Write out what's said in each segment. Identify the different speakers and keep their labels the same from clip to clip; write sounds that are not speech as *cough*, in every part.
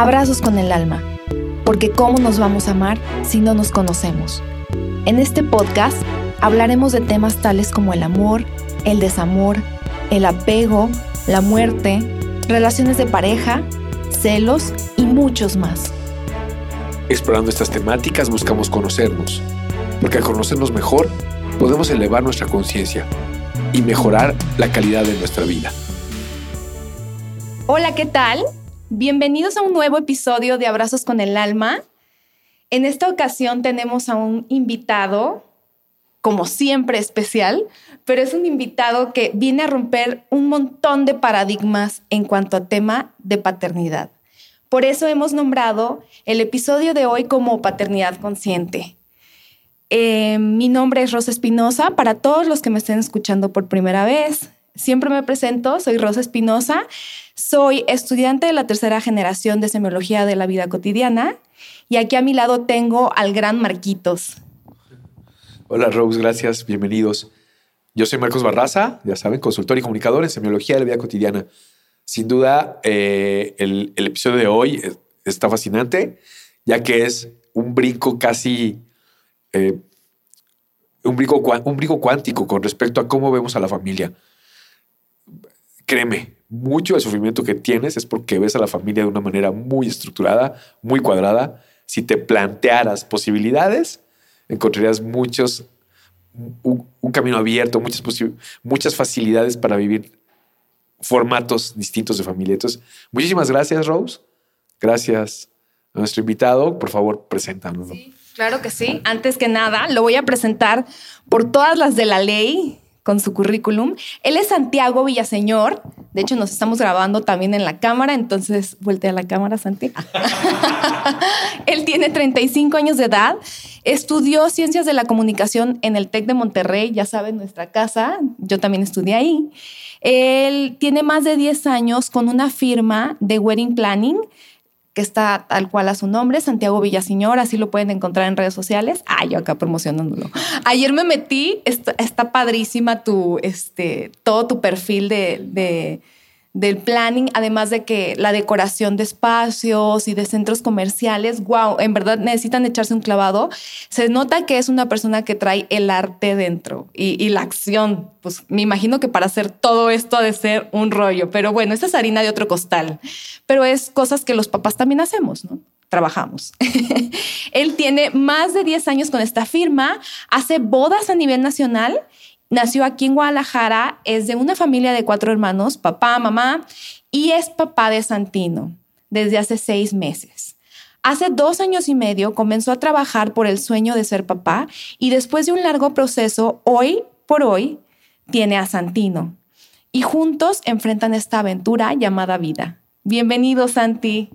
Speaker 1: Abrazos con el alma, porque ¿cómo nos vamos a amar si no nos conocemos? En este podcast hablaremos de temas tales como el amor, el desamor, el apego, la muerte, relaciones de pareja, celos y muchos más.
Speaker 2: Explorando estas temáticas buscamos conocernos, porque al conocernos mejor podemos elevar nuestra conciencia y mejorar la calidad de nuestra vida.
Speaker 1: Hola, ¿qué tal? Bienvenidos a un nuevo episodio de Abrazos con el Alma. En esta ocasión tenemos a un invitado, como siempre especial, pero es un invitado que viene a romper un montón de paradigmas en cuanto a tema de paternidad. Por eso hemos nombrado el episodio de hoy como Paternidad Consciente. Eh, mi nombre es Rosa Espinosa. Para todos los que me estén escuchando por primera vez, siempre me presento, soy Rosa Espinosa. Soy estudiante de la tercera generación de semiología de la vida cotidiana y aquí a mi lado tengo al gran Marquitos.
Speaker 2: Hola Rose, gracias, bienvenidos. Yo soy Marcos Barraza, ya saben, consultor y comunicador en semiología de la vida cotidiana. Sin duda, eh, el, episodio de hoy está fascinante, ya que es un brinco casi, eh, un, brinco, un brinco cuántico con respecto a cómo vemos a la familia. Créeme, mucho del sufrimiento que tienes es porque ves a la familia de una manera muy estructurada, muy cuadrada. Si te plantearas posibilidades, encontrarías muchos, un, camino abierto, muchas, muchas facilidades para vivir formatos distintos de familia. Entonces, muchísimas gracias, Rose. Gracias a nuestro invitado. Por favor, preséntanos.
Speaker 1: Sí, claro que sí. Antes que nada, lo voy a presentar por todas las de la ley con su currículum. Él es Santiago Villaseñor. De hecho, nos estamos grabando también en la cámara, entonces voltea la cámara, Santi. *laughs* Él tiene 35 años de edad. Estudió Ciencias de la Comunicación en el TEC de Monterrey, ya saben, nuestra casa. Yo también estudié ahí. Él tiene más de 10 años con una firma de wedding planning que está tal cual a su nombre, Santiago Villaseñor, así lo pueden encontrar en redes sociales. Ah, yo acá promocionándolo. Ayer me metí, está, está padrísima tu, este, todo tu perfil de del planning, además de que la decoración de espacios y de centros comerciales, wow, en verdad necesitan echarse un clavado. Se nota que es una persona que trae el arte dentro y, la acción. Pues me imagino que para hacer todo esto ha de ser un rollo, pero bueno, esta es harina de otro costal, pero es cosas que los papás también hacemos, ¿no? Trabajamos. *laughs* Él tiene más de 10 años con esta firma, hace bodas a nivel nacional Nació aquí en Guadalajara, es de una familia de cuatro hermanos, papá, mamá, y es papá de Santino desde hace seis meses. Hace dos años y medio comenzó a trabajar por el sueño de ser papá y después de un largo proceso, hoy por hoy, tiene a Santino. Y juntos enfrentan esta aventura llamada vida. Bienvenido, Santi.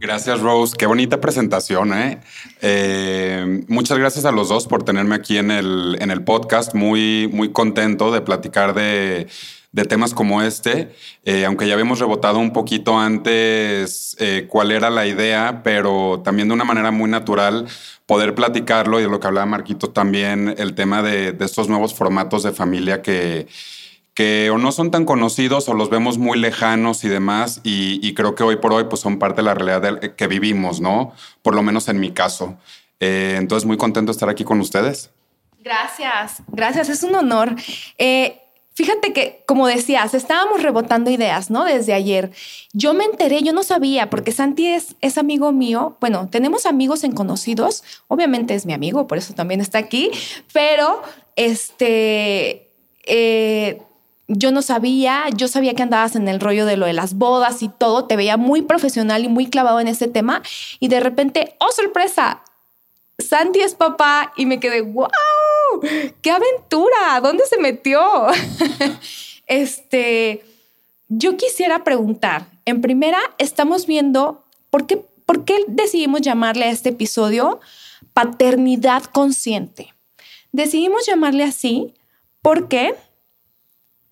Speaker 3: Gracias, Rose. Qué bonita presentación. ¿eh? ¿eh? muchas gracias a los dos por tenerme aquí en el, en el podcast. Muy, muy contento de platicar de, de temas como este, eh, aunque ya habíamos rebotado un poquito antes eh, cuál era la idea, pero también de una manera muy natural poder platicarlo y de lo que hablaba Marquito también, el tema de, de estos nuevos formatos de familia que que o no son tan conocidos o los vemos muy lejanos y demás, y, creo que hoy por hoy pues son parte de la realidad que vivimos, ¿no? Por lo menos en mi caso. Eh, entonces, muy contento de estar aquí con ustedes.
Speaker 1: Gracias, gracias, es un honor. Eh, fíjate que, como decías, estábamos rebotando ideas, ¿no? Desde ayer. Yo me enteré, yo no sabía, porque Santi es, amigo mío. Bueno, tenemos amigos en conocidos, obviamente es mi amigo, por eso también está aquí, pero este... Eh, yo no sabía, yo sabía que andabas en el rollo de lo de las bodas y todo, te veía muy profesional y muy clavado en ese tema y de repente, oh sorpresa, Santi es papá y me quedé, wow, qué aventura, ¿dónde se metió? *laughs* este, yo quisiera preguntar, en primera, estamos viendo, ¿por qué, ¿por qué decidimos llamarle a este episodio paternidad consciente? Decidimos llamarle así porque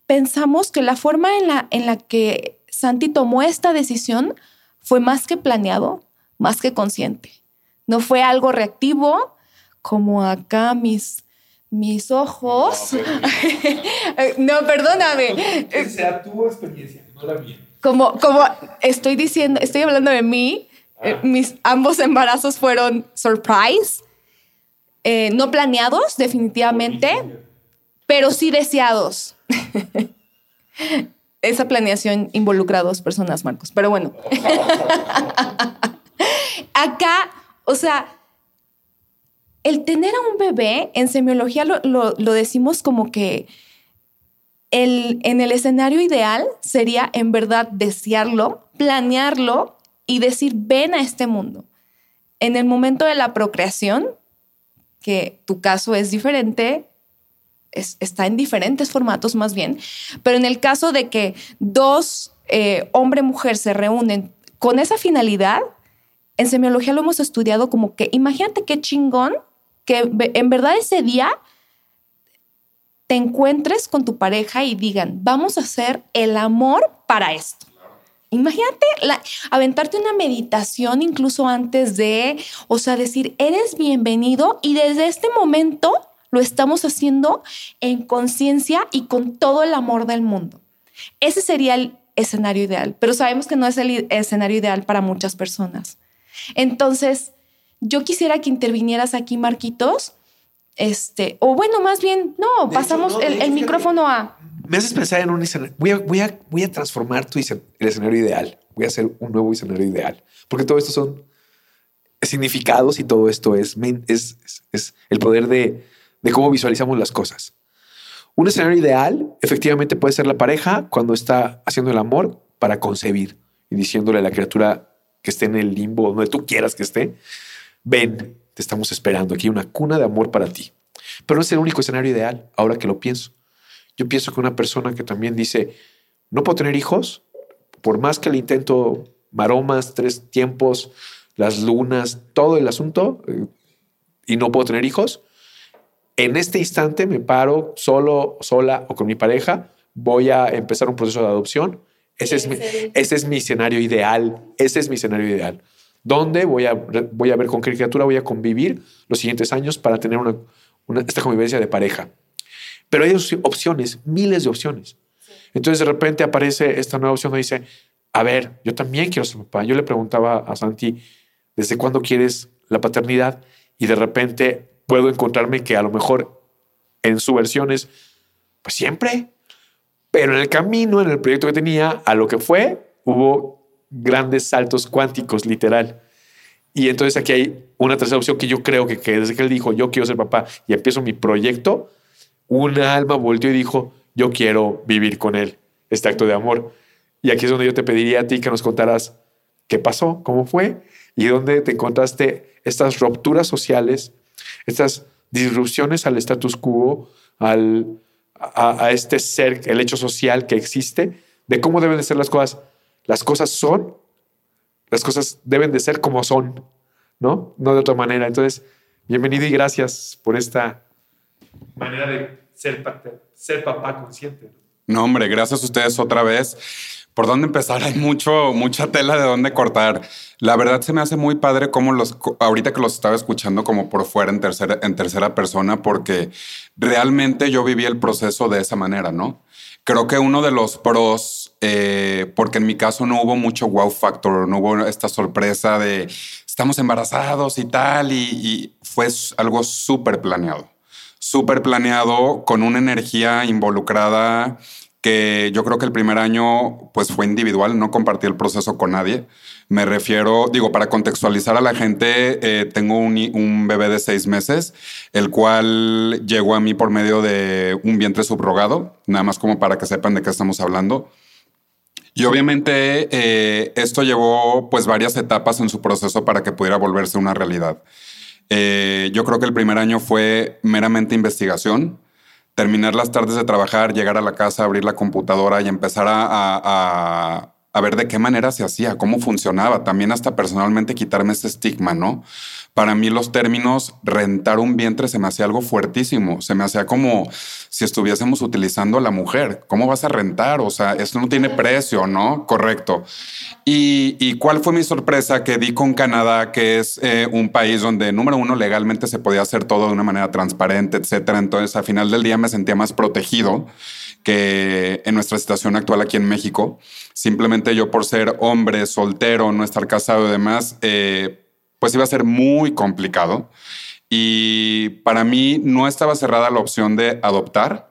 Speaker 1: pensamos que la forma en la, en la que Santi tomó esta decisión fue más que planeado, más que consciente. No fue algo reactivo, como acá mis, mis ojos. No, *laughs* perdóname.
Speaker 2: Que sea tu experiencia, no la mía.
Speaker 1: como, como estoy diciendo, estoy hablando de mí, eh, mis ambos embarazos fueron surprise, eh, no planeados definitivamente, pero sí deseados. *laughs* Esa planeación involucra a dos personas, Marcos, pero bueno. *laughs* Acá, o sea, el tener a un bebé en semiología lo, decimos como que el, en el escenario ideal sería en verdad desearlo, planearlo y decir, ven a este mundo. En el momento de la procreación, que tu caso es diferente, está en diferentes formatos más bien, pero en el caso de que dos eh, hombre y mujer se reúnen con esa finalidad, en semiología lo hemos estudiado como que imagínate qué chingón que en verdad ese día te encuentres con tu pareja y digan, vamos a hacer el amor para esto. Imagínate aventarte una meditación incluso antes de, o sea, decir, eres bienvenido y desde este momento lo estamos haciendo en conciencia y con todo el amor del mundo. Ese sería el escenario ideal, pero sabemos que no es el escenario ideal para muchas personas. Entonces, yo quisiera que intervinieras aquí, Marquitos. Este, o bueno, más bien, no, pasamos el, micrófono a.
Speaker 2: Me haces pensar en un escenario. Voy a, voy a, voy a transformar tu el escenario ideal. Voy a hacer un nuevo escenario ideal. Porque todo esto son significados y todo esto es, es, es, el poder de, de cómo visualizamos las cosas. Un escenario ideal efectivamente puede ser la pareja cuando está haciendo el amor para concebir y diciéndole a la criatura que esté en el limbo donde tú quieras que esté, ven, te estamos esperando aquí, una cuna de amor para ti. Pero no es el único escenario ideal, ahora que lo pienso. Yo pienso que una persona que también dice, no puedo tener hijos, por más que le intento maromas, tres tiempos, las lunas, todo el asunto, eh, y no puedo tener hijos, en este instante me paro solo, sola o con mi pareja, voy a empezar un proceso de adopción. Ese es, mi, ese es mi escenario ideal, ese es mi escenario ideal donde voy a, voy a ver con qué criatura voy a convivir los siguientes años para tener una, esta convivencia de pareja. Pero hay opciones, miles de opciones. Entonces de repente aparece esta nueva opción y dice, a ver, yo también quiero ser papá. Yo le preguntaba a Santi, ¿desde cuándo quieres la paternidad? Y de repente puedo encontrarme que a lo mejor en su versión es, pues siempre. Pero en el camino, en el proyecto que tenía, a lo que fue, hubo grandes saltos cuánticos, literal. Y entonces aquí hay una tercera opción que yo creo que, que, desde que él dijo, yo quiero ser papá y empiezo mi proyecto, una alma volteó y dijo, yo quiero vivir con él, este acto de amor. Y aquí es donde yo te pediría a ti que nos contaras qué pasó, cómo fue y dónde te encontraste estas rupturas sociales, estas disrupciones al status quo, al, a, este ser, el hecho social que existe, de cómo deben de ser las cosas las cosas son, las cosas deben de ser como son, ¿no? No de otra manera. Entonces, bienvenido y gracias por esta manera de ser, ser papá consciente.
Speaker 3: No, hombre, gracias a ustedes otra vez. ¿Por dónde empezar? Hay mucho, mucha tela de dónde cortar. La verdad se me hace muy padre como los, ahorita que los estaba escuchando como por fuera en tercera, en tercera persona, porque realmente yo viví el proceso de esa manera, ¿no? Creo que uno de los pros, eh, porque en mi caso no hubo mucho wow factor, no hubo esta sorpresa de estamos embarazados y tal, y, fue algo súper planeado, súper planeado con una energía involucrada que yo creo que el primer año pues fue individual, no compartí el proceso con nadie. Me refiero, digo, para contextualizar a la gente, eh, tengo un, bebé de seis meses, el cual llegó a mí por medio de un vientre subrogado, nada más como para que sepan de qué estamos hablando. Y obviamente eh, esto llevó pues varias etapas en su proceso para que pudiera volverse una realidad. Eh, yo creo que el primer año fue meramente investigación, terminar las tardes de trabajar, llegar a la casa, abrir la computadora y empezar a a ver de qué manera se hacía, cómo funcionaba, también hasta personalmente quitarme ese estigma, ¿no? Para mí los términos rentar un vientre se me hacía algo fuertísimo, se me hacía como si estuviésemos utilizando a la mujer, ¿cómo vas a rentar? O sea, eso no tiene precio, ¿no? Correcto. ¿Y, cuál fue mi sorpresa? Que di con Canadá, que es eh, un país donde, número uno, legalmente se podía hacer todo de una manera transparente, etcétera. Entonces, al final del día me sentía más protegido que en nuestra situación actual aquí en México. Simplemente yo por ser hombre, soltero, no estar casado y demás, eh, pues iba a ser muy complicado. Y para mí no estaba cerrada la opción de adoptar,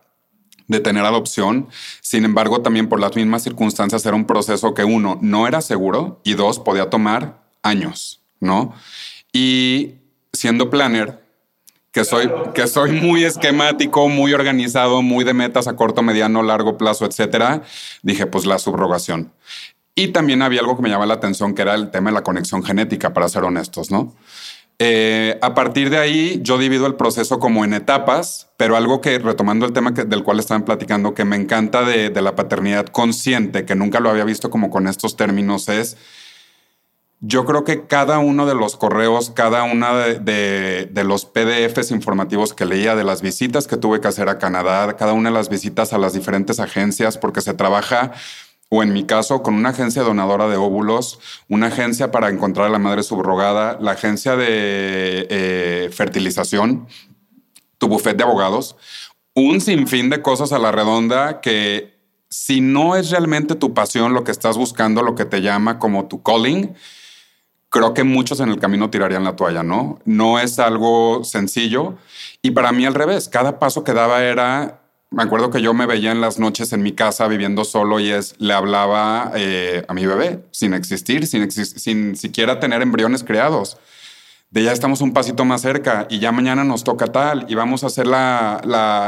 Speaker 3: de tener adopción. Sin embargo, también por las mismas circunstancias era un proceso que uno no era seguro y dos podía tomar años, ¿no? Y siendo planner, que soy, que soy muy esquemático, muy organizado, muy de metas a corto, mediano, largo plazo, etcétera, dije, pues la subrogación. Y también había algo que me llamaba la atención, que era el tema de la conexión genética, para ser honestos, ¿no? Eh, a partir de ahí, yo divido el proceso como en etapas, pero algo que, retomando el tema del cual estaban platicando, que me encanta de, la paternidad consciente, que nunca lo había visto como con estos términos, es, yo creo que cada uno de los correos, cada uno de, los PDFs informativos que leía, de las visitas que tuve que hacer a Canadá, cada una de las visitas a las diferentes agencias, porque se trabaja o en mi caso, con una agencia donadora de óvulos, una agencia para encontrar a la madre subrogada, la agencia de eh, fertilización, tu bufete de abogados, un sinfín de cosas a la redonda que si no es realmente tu pasión, lo que estás buscando, lo que te llama como tu calling, creo que muchos en el camino tirarían la toalla, ¿no? No es algo sencillo. Y para mí al revés, cada paso que daba era me acuerdo que yo me veía en las noches en mi casa viviendo solo y es, le hablaba eh, a mi bebé sin existir, sin, sin siquiera tener embriones creados. De ya estamos un pasito más cerca y ya mañana nos toca tal y vamos a hacer la,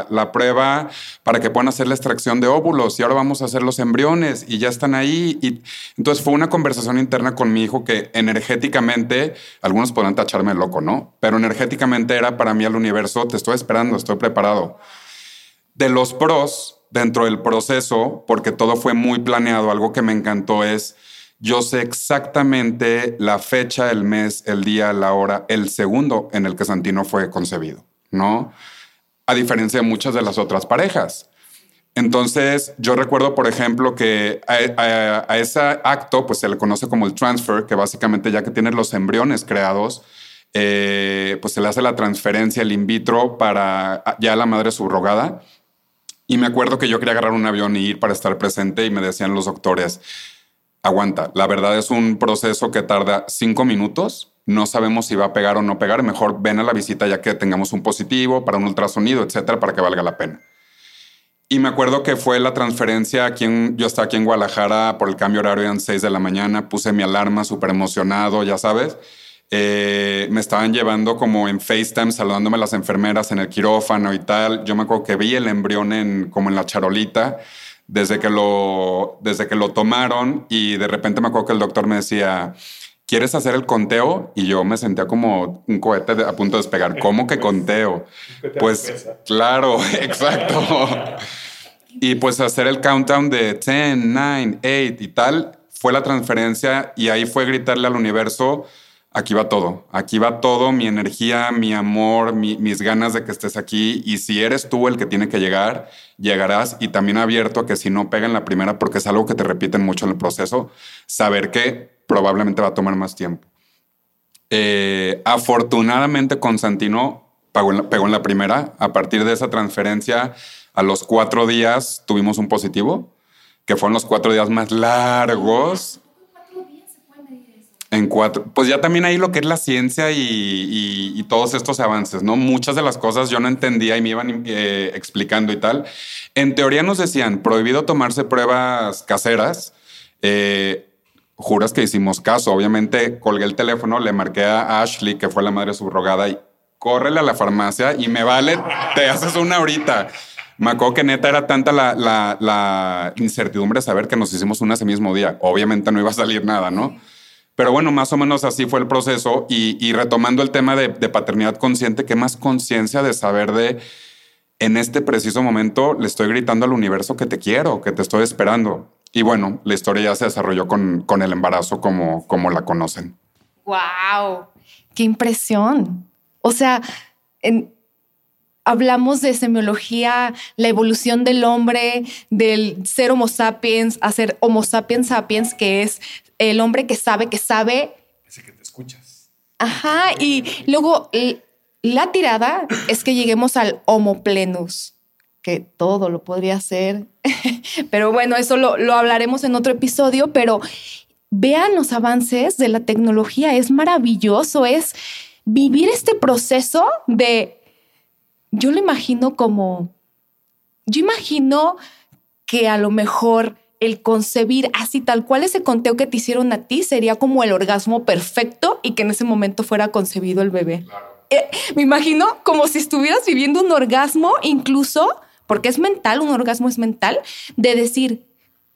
Speaker 3: la, prueba para que puedan hacer la extracción de óvulos y ahora vamos a hacer los embriones y ya están ahí. Y entonces fue una conversación interna con mi hijo que energéticamente, algunos podrán tacharme loco, ¿no? Pero energéticamente era para mí el universo, te estoy esperando, estoy preparado de los pros dentro del proceso, porque todo fue muy planeado, algo que me encantó es, yo sé exactamente la fecha, el mes, el día, la hora, el segundo en el que Santino fue concebido, ¿no? A diferencia de muchas de las otras parejas. Entonces, yo recuerdo, por ejemplo, que a, ese acto, pues se le conoce como el transfer, que básicamente ya que tienes los embriones creados, eh, pues se le hace la transferencia, el in vitro para ya la madre subrogada y me acuerdo que yo quería agarrar un avión y ir para estar presente y me decían los doctores, aguanta, la verdad es un proceso que tarda cinco minutos, no sabemos si va a pegar o no pegar, mejor ven a la visita ya que tengamos un positivo para un ultrasonido, etcétera, para que valga la pena. Y me acuerdo que fue la transferencia aquí en, yo estaba aquí en Guadalajara por el cambio horario eran 6 de la mañana, puse mi alarma súper emocionado, ya sabes. Eh, me estaban llevando como en FaceTime, saludándome las enfermeras en el quirófano y tal. Yo me acuerdo que vi el embrión en, como en la charolita desde que, lo, desde que lo tomaron y de repente me acuerdo que el doctor me decía, ¿quieres hacer el conteo? Y yo me sentía como un cohete a punto de despegar. *laughs* ¿Cómo que conteo? Pues claro, *laughs* exacto. Y pues hacer el countdown de 10, 9, 8 y tal, fue la transferencia y ahí fue gritarle al universo, aquí va todo, aquí va todo, mi energía, mi amor, mis ganas de que estés aquí. Y si eres tú el que tiene que llegar, llegarás. Y también abierto a que si no pega en la primera, porque es algo que te repiten mucho en el proceso, saber que probablemente va a tomar más tiempo. Eh, afortunadamente, Constantino pegó en, la, pegó en la primera. A partir de esa transferencia, a los cuatro días tuvimos un positivo, que fueron los cuatro días más largos Pues ya también ahí lo que es la ciencia y, todos estos avances, ¿no? Muchas de las cosas yo no entendía y me iban eh, explicando y tal. En teoría nos decían, prohibido tomarse pruebas caseras. Eh, juras que hicimos caso. Obviamente colgué el teléfono, le marqué a Ashley, que fue la madre subrogada, y córrele a la farmacia y me vale, te haces una ahorita. Me acuerdo que neta era tanta la, incertidumbre saber que nos hicimos una ese mismo día. Obviamente no iba a salir nada, ¿no? Pero bueno, más o menos así fue el proceso y, retomando el tema de, paternidad consciente, ¿qué más conciencia de saber de, en este preciso momento le estoy gritando al universo que te quiero, que te estoy esperando? Y bueno, la historia ya se desarrolló con, el embarazo como, como la conocen.
Speaker 1: ¡Wow! ¡Qué impresión! O sea, hablamos de semiología, la evolución del hombre, del ser Homo sapiens a ser Homo sapiens sapiens, que es el hombre que sabe que sabe.
Speaker 2: Ese que te escuchas.
Speaker 1: Ajá, y luego la tirada es que lleguemos al homo plenus, que todo lo podría hacer. *laughs* pero bueno, eso lo, lo hablaremos en otro episodio, pero vean los avances de la tecnología, es maravilloso, es vivir este proceso de, yo lo imagino como, yo imagino que a lo mejor el concebir así tal cual ese conteo que te hicieron a ti sería como el orgasmo perfecto y que en ese momento fuera concebido el bebé. Eh, me imagino como si estuvieras viviendo un orgasmo incluso, porque es mental, un orgasmo es mental, de decir,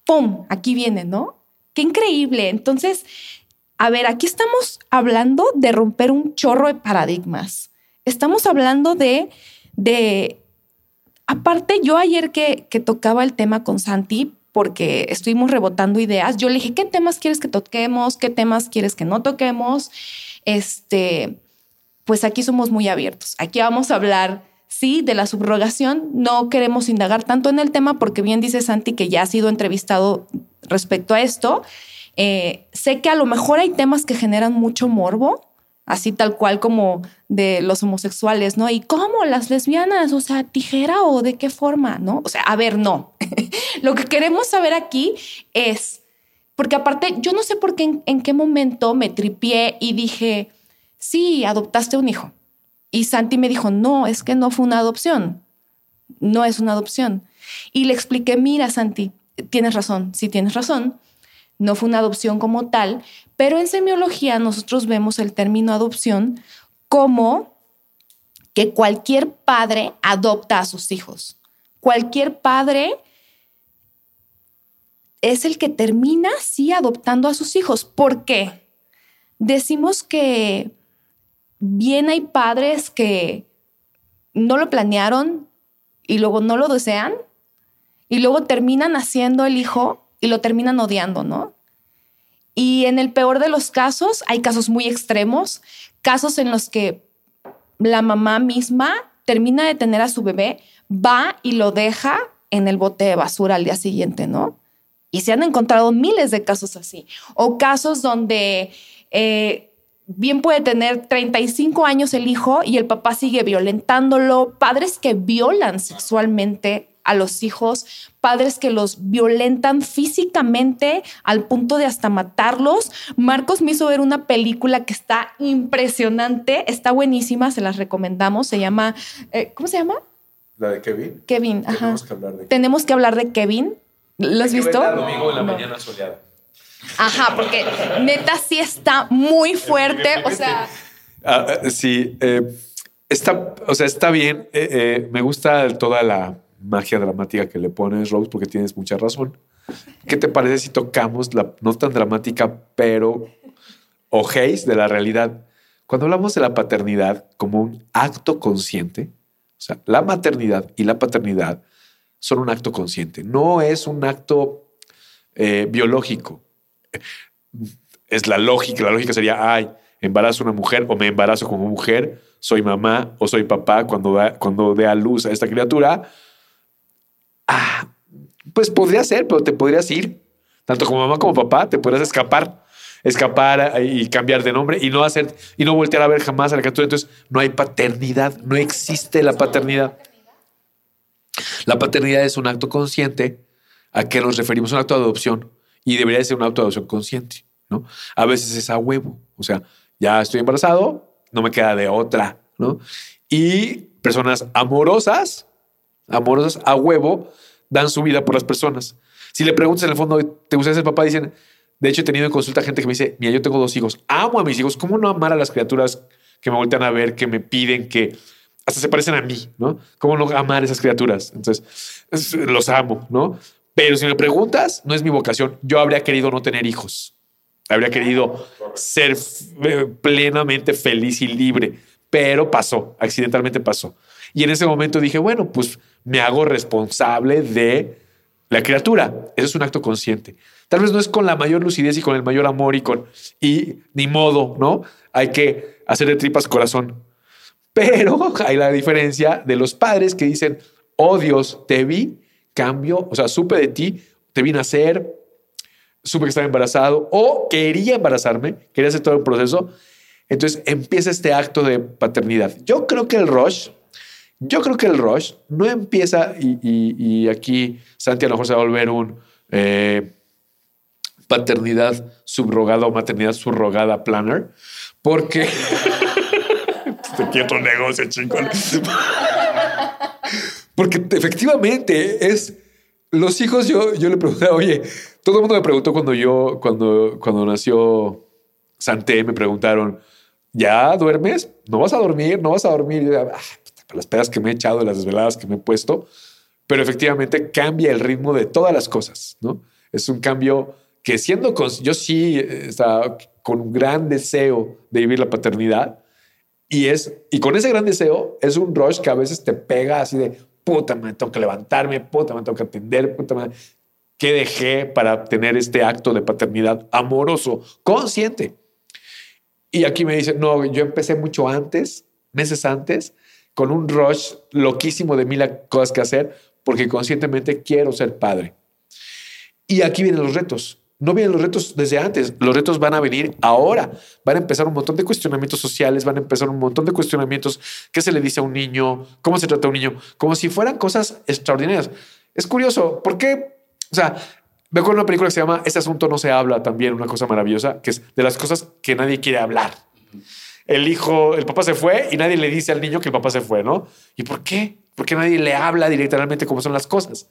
Speaker 1: ¡pum! Aquí viene, ¿no? Qué increíble. Entonces, a ver, aquí estamos hablando de romper un chorro de paradigmas. Estamos hablando de, de, aparte, yo ayer que, que tocaba el tema con Santi, porque estuvimos rebotando ideas, yo le dije, ¿qué temas quieres que toquemos? ¿Qué temas quieres que no toquemos? Este, pues aquí somos muy abiertos. Aquí vamos a hablar, sí, de la subrogación. No queremos indagar tanto en el tema porque bien dice Santi que ya ha sido entrevistado respecto a esto. Eh, sé que a lo mejor hay temas que generan mucho morbo, así tal cual como de los homosexuales, ¿no? ¿Y cómo las lesbianas? O sea, tijera o de qué forma, ¿no? O sea, a ver, no. *laughs* Lo que queremos saber aquí es, porque aparte, yo no sé por qué en, qué momento me tripié y dije, sí, adoptaste un hijo. Y Santi me dijo, no, es que no fue una adopción. No es una adopción. Y le expliqué, mira, Santi, tienes razón, sí tienes razón, no fue una adopción como tal, pero en semiología nosotros vemos el término adopción como que cualquier padre adopta a sus hijos. Cualquier padre es el que termina, sí, adoptando a sus hijos. ¿Por qué? Decimos que bien hay padres que no lo planearon y luego no lo desean y luego terminan haciendo el hijo y lo terminan odiando, ¿no? Y en el peor de los casos, hay casos muy extremos, casos en los que la mamá misma termina de tener a su bebé, va y lo deja en el bote de basura al día siguiente, ¿no? Y se han encontrado miles de casos así. O casos donde eh, bien puede tener 35 años el hijo y el papá sigue violentándolo. Padres que violan sexualmente a los hijos, padres que los violentan físicamente al punto de hasta matarlos. Marcos me hizo ver una película que está impresionante, está buenísima, se las recomendamos, se llama, eh, ¿cómo se llama?
Speaker 2: La de Kevin.
Speaker 1: Kevin, ajá.
Speaker 2: Tenemos que hablar de
Speaker 1: Tenemos que hablar de Kevin. ¿Lo has visto?
Speaker 2: domingo en la
Speaker 1: No.
Speaker 2: mañana soleada.
Speaker 1: Ajá, porque neta sí está muy fuerte, o sea...
Speaker 2: Ah, ah, sí, eh, está, o sea, está bien. eh, eh, me gusta toda la magia dramática que le pones, Rose, porque tienes mucha razón. ¿Qué te parece si tocamos la no tan dramática, pero ojéis de la realidad? Cuando hablamos de la paternidad como un acto consciente, o sea, la maternidad y la paternidad son un acto consciente, no es un acto eh, biológico. Es la lógica, la lógica sería, ay, embarazo a una mujer o me embarazo como mujer, soy mamá o soy papá cuando, da- cuando dé a luz a esta criatura. Ah, pues podría ser, pero te podrías ir. Tanto como mamá como papá, te podrías escapar. Escapar y cambiar de nombre y no hacer y no voltear a ver jamás a la criatura. Entonces, no hay paternidad, no existe la paternidad. La paternidad es un acto consciente a que nos referimos, un acto de adopción y debería ser un acto de adopción consciente, ¿no? A veces es a huevo, o sea, ya estoy embarazado, no me queda de otra, ¿no? Y personas amorosas, amorosas a huevo, dan su vida por las personas. Si le preguntas en el fondo, ¿te gusta ser papá? Dicen, de hecho he tenido en consulta gente que me dice, mira, yo tengo dos hijos, amo a mis hijos, ¿cómo no amar a las criaturas que me voltean a ver, que me piden, que hasta se parecen a mí, ¿no? ¿Cómo no amar a esas criaturas? Entonces, es- los amo, ¿no? Pero si me preguntas, no es mi vocación. Yo habría querido no tener hijos. Habría querido ser eh, plenamente feliz y libre, pero pasó, accidentalmente pasó. Y en ese momento dije, bueno, pues me hago responsable de la criatura. Eso es un acto consciente. Tal vez no es con la mayor lucidez y con el mayor amor y con y ni modo, ¿no? Hay que hacer de tripas corazón. Pero *laughs* hay la diferencia de los padres que dicen, oh Dios, te vi, cambio, o sea, supe de ti, te vi nacer, supe que estaba embarazado o quería embarazarme, quería hacer todo el proceso. Entonces empieza este acto de paternidad. Yo creo que el Rush Yo creo que el rush no empieza y, y- y aquí Santi a lo mejor se va a volver un eh, paternidad subrogada o maternidad subrogada planner, porque *laughs* te quiero otro negocio, chingón. *laughs* porque te- efectivamente es los hijos. Yo, yo le pregunté, oye, todo el mundo me preguntó cuando yo, cuando, cuando nació Santé, me preguntaron, ¿ya duermes? ¿No vas a dormir? ¿No vas a dormir? Y yo, "Ah, las pedas que me he echado, las desveladas que me he puesto, pero efectivamente cambia el ritmo de todas las cosas, ¿no? Es un cambio que siendo, con, yo sí eh, estaba con un gran deseo de vivir la paternidad y es, y con ese gran deseo es un rush que a veces te pega así de, puta, me tengo que levantarme, puta, me tengo que atender, puta, madre, ¿qué dejé para tener este acto de paternidad amoroso, consciente? Y aquí me dicen, no, yo empecé mucho antes, meses antes, con un rush loquísimo de mil cosas que hacer, porque conscientemente quiero ser padre. Y aquí vienen los retos. No vienen los retos desde antes, los retos van a venir ahora. Van a empezar un montón de cuestionamientos sociales, van a empezar un montón de cuestionamientos. ¿Qué se le dice a un niño? ¿Cómo se trata a un niño? Como si fueran cosas extraordinarias. Es curioso, ¿por qué? O sea, veo con una película que se llama Este asunto no se habla también, una cosa maravillosa, que es de las cosas que nadie quiere hablar. El hijo, el papá se fue y nadie le dice al niño que el papá se fue, ¿no? ¿Y por qué? Porque nadie le habla directamente cómo son las cosas.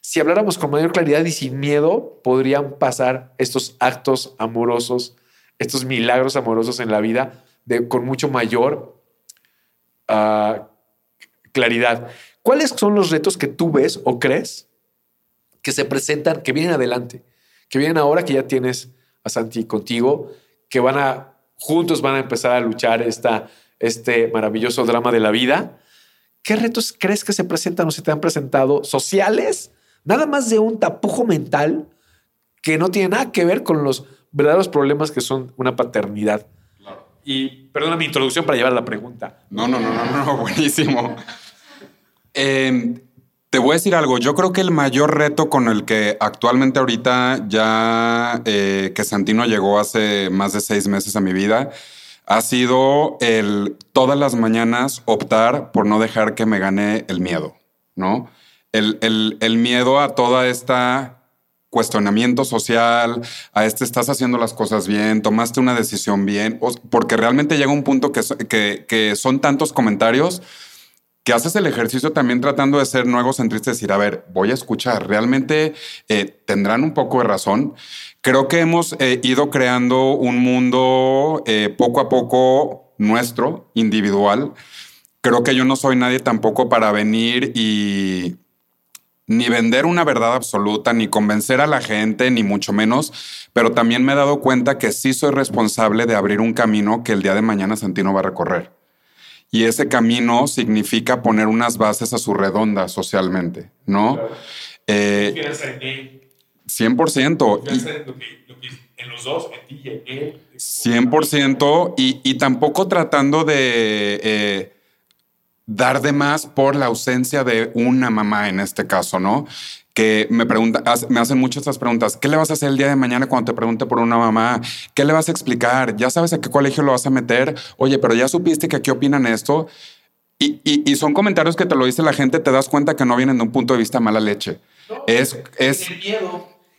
Speaker 2: Si habláramos con mayor claridad y sin miedo, podrían pasar estos actos amorosos, estos milagros amorosos en la vida de, con mucho mayor ah, claridad. ¿Cuáles son los retos que tú ves o crees que se presentan, que vienen adelante, que vienen ahora que ya tienes a Santi contigo, que van a, juntos van a empezar a luchar esta, este maravilloso drama de la vida? ¿Qué retos crees que se presentan o se te han presentado sociales? Nada más de un tapujo mental que no tiene nada que ver con los verdaderos problemas que son una paternidad. Y perdona mi introducción para llevar a la pregunta.
Speaker 3: No, no, no, no, no, *laughs* buenísimo. Eh, te voy a decir algo. Yo creo que el mayor reto con el que actualmente ahorita ya eh, que Santino llegó hace más de seis meses a mi vida ha sido el todas las mañanas optar por no dejar que me gane el miedo, ¿no? El, el, el miedo a toda esta cuestionamiento social, a este estás haciendo las cosas bien, tomaste una decisión bien, porque realmente llega un punto que, que, que son tantos comentarios que haces el ejercicio también tratando de ser no egocentrista, decir, a ver, voy a escuchar, realmente eh, tendrán un poco de razón. Creo que hemos eh, ido creando un mundo eh, poco a poco nuestro, individual. Creo que yo no soy nadie tampoco para venir y ni vender una verdad absoluta, ni convencer a la gente, ni mucho menos, pero también me he dado cuenta que sí soy responsable de abrir un camino que el día de mañana Santino va a recorrer. Y ese camino significa poner unas bases a su redonda socialmente, ¿no? Eh, 100%. Y-
Speaker 2: en los dos, en ti y en él.
Speaker 3: 100% y, y tampoco tratando de eh, dar de más por la ausencia de una mamá en este caso, ¿no? Que me pregunta, hace- me hacen muchas estas preguntas. ¿Qué le vas a hacer el día de mañana cuando te pregunte por una mamá? ¿Qué le vas a explicar? ¿Ya sabes a qué colegio lo vas a meter? Oye, pero ya supiste que aquí opinan esto. Y, y- y son comentarios que te lo dice la gente, te das cuenta que no vienen de un punto de vista mala leche. es, es,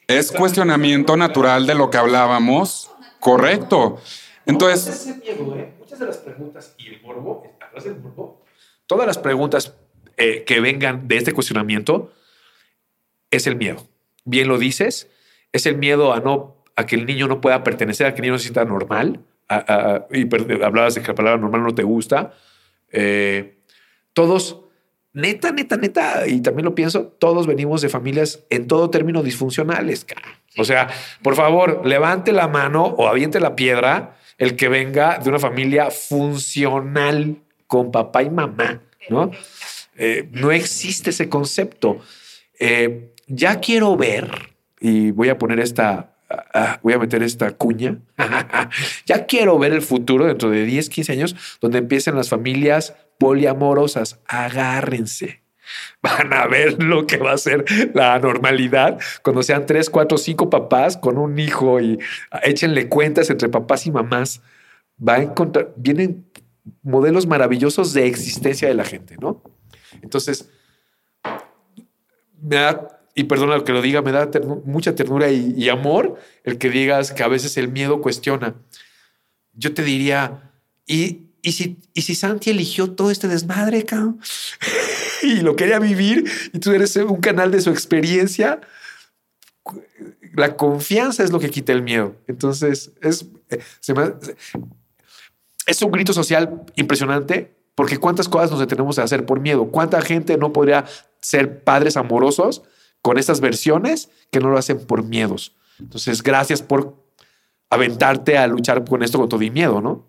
Speaker 3: es cuestionamiento natural de lo que hablábamos. Correcto. Entonces,
Speaker 2: ese miedo, ¿eh? Muchas de las preguntas y el morbo, atrás del morbo, todas las preguntas eh, que vengan de este cuestionamiento es el miedo. Bien lo dices, es el miedo a no a que el niño no pueda pertenecer, a que el niño no se sienta normal. y hablabas de que la palabra normal no te gusta. Eh, todos, neta, neta, neta, y también lo pienso, todos venimos de familias en todo término disfuncionales. O sea, por favor, levante la mano o aviente la piedra el que venga de una familia funcional con papá y mamá, ¿no? Eh, no existe ese concepto. Eh, ya quiero ver, y voy a poner esta, ah, voy a meter esta cuña, *laughs* ya quiero ver el futuro dentro de 10, 15 años, donde empiecen las familias poliamorosas. Agárrense. *laughs* Van a ver lo que va a ser la normalidad cuando sean tres, cuatro, cinco papás con un hijo y échenle cuentas entre papás y mamás. Va a encontrar, vienen modelos maravillosos de existencia de la gente, ¿no? Entonces, me da, y perdona que lo diga, me da mucha ternura y, amor el que digas que a veces el miedo cuestiona. Yo te diría, ¿y, y, si, y si Santi eligió todo este desmadre, cabrón? *laughs* y lo quería vivir y tú eres un canal de su experiencia, la confianza es lo que quita el miedo. Entonces, es, es un grito social impresionante porque cuántas cosas nos detenemos a hacer por miedo. ¿Cuánta gente no podría ser padres amorosos con estas versiones que no lo hacen por miedos? Entonces, gracias por aventarte a luchar con esto con todo y miedo, ¿no?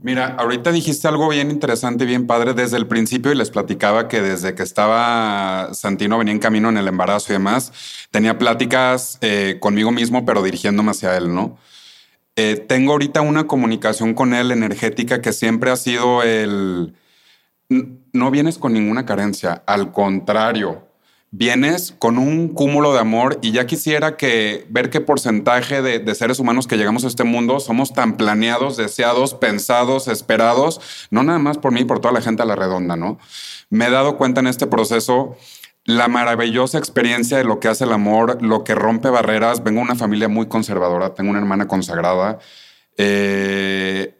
Speaker 3: Mira, ahorita dijiste algo bien interesante, bien padre desde el principio y les platicaba que desde que estaba Santino venía en camino en el embarazo y demás, tenía pláticas eh, conmigo mismo, pero dirigiéndome hacia él, ¿no? Eh, tengo ahorita una comunicación con él energética que siempre ha sido el... No vienes con ninguna carencia, al contrario, vienes con un cúmulo de amor y ya quisiera que ver qué porcentaje de, seres humanos que llegamos a este mundo somos tan planeados, deseados, pensados, esperados, no nada más por mí, por toda la gente a la redonda, ¿no? Me he dado cuenta en este proceso la maravillosa experiencia de lo que hace el amor, lo que rompe barreras. Vengo de una familia muy conservadora, tengo una hermana consagrada. Eh,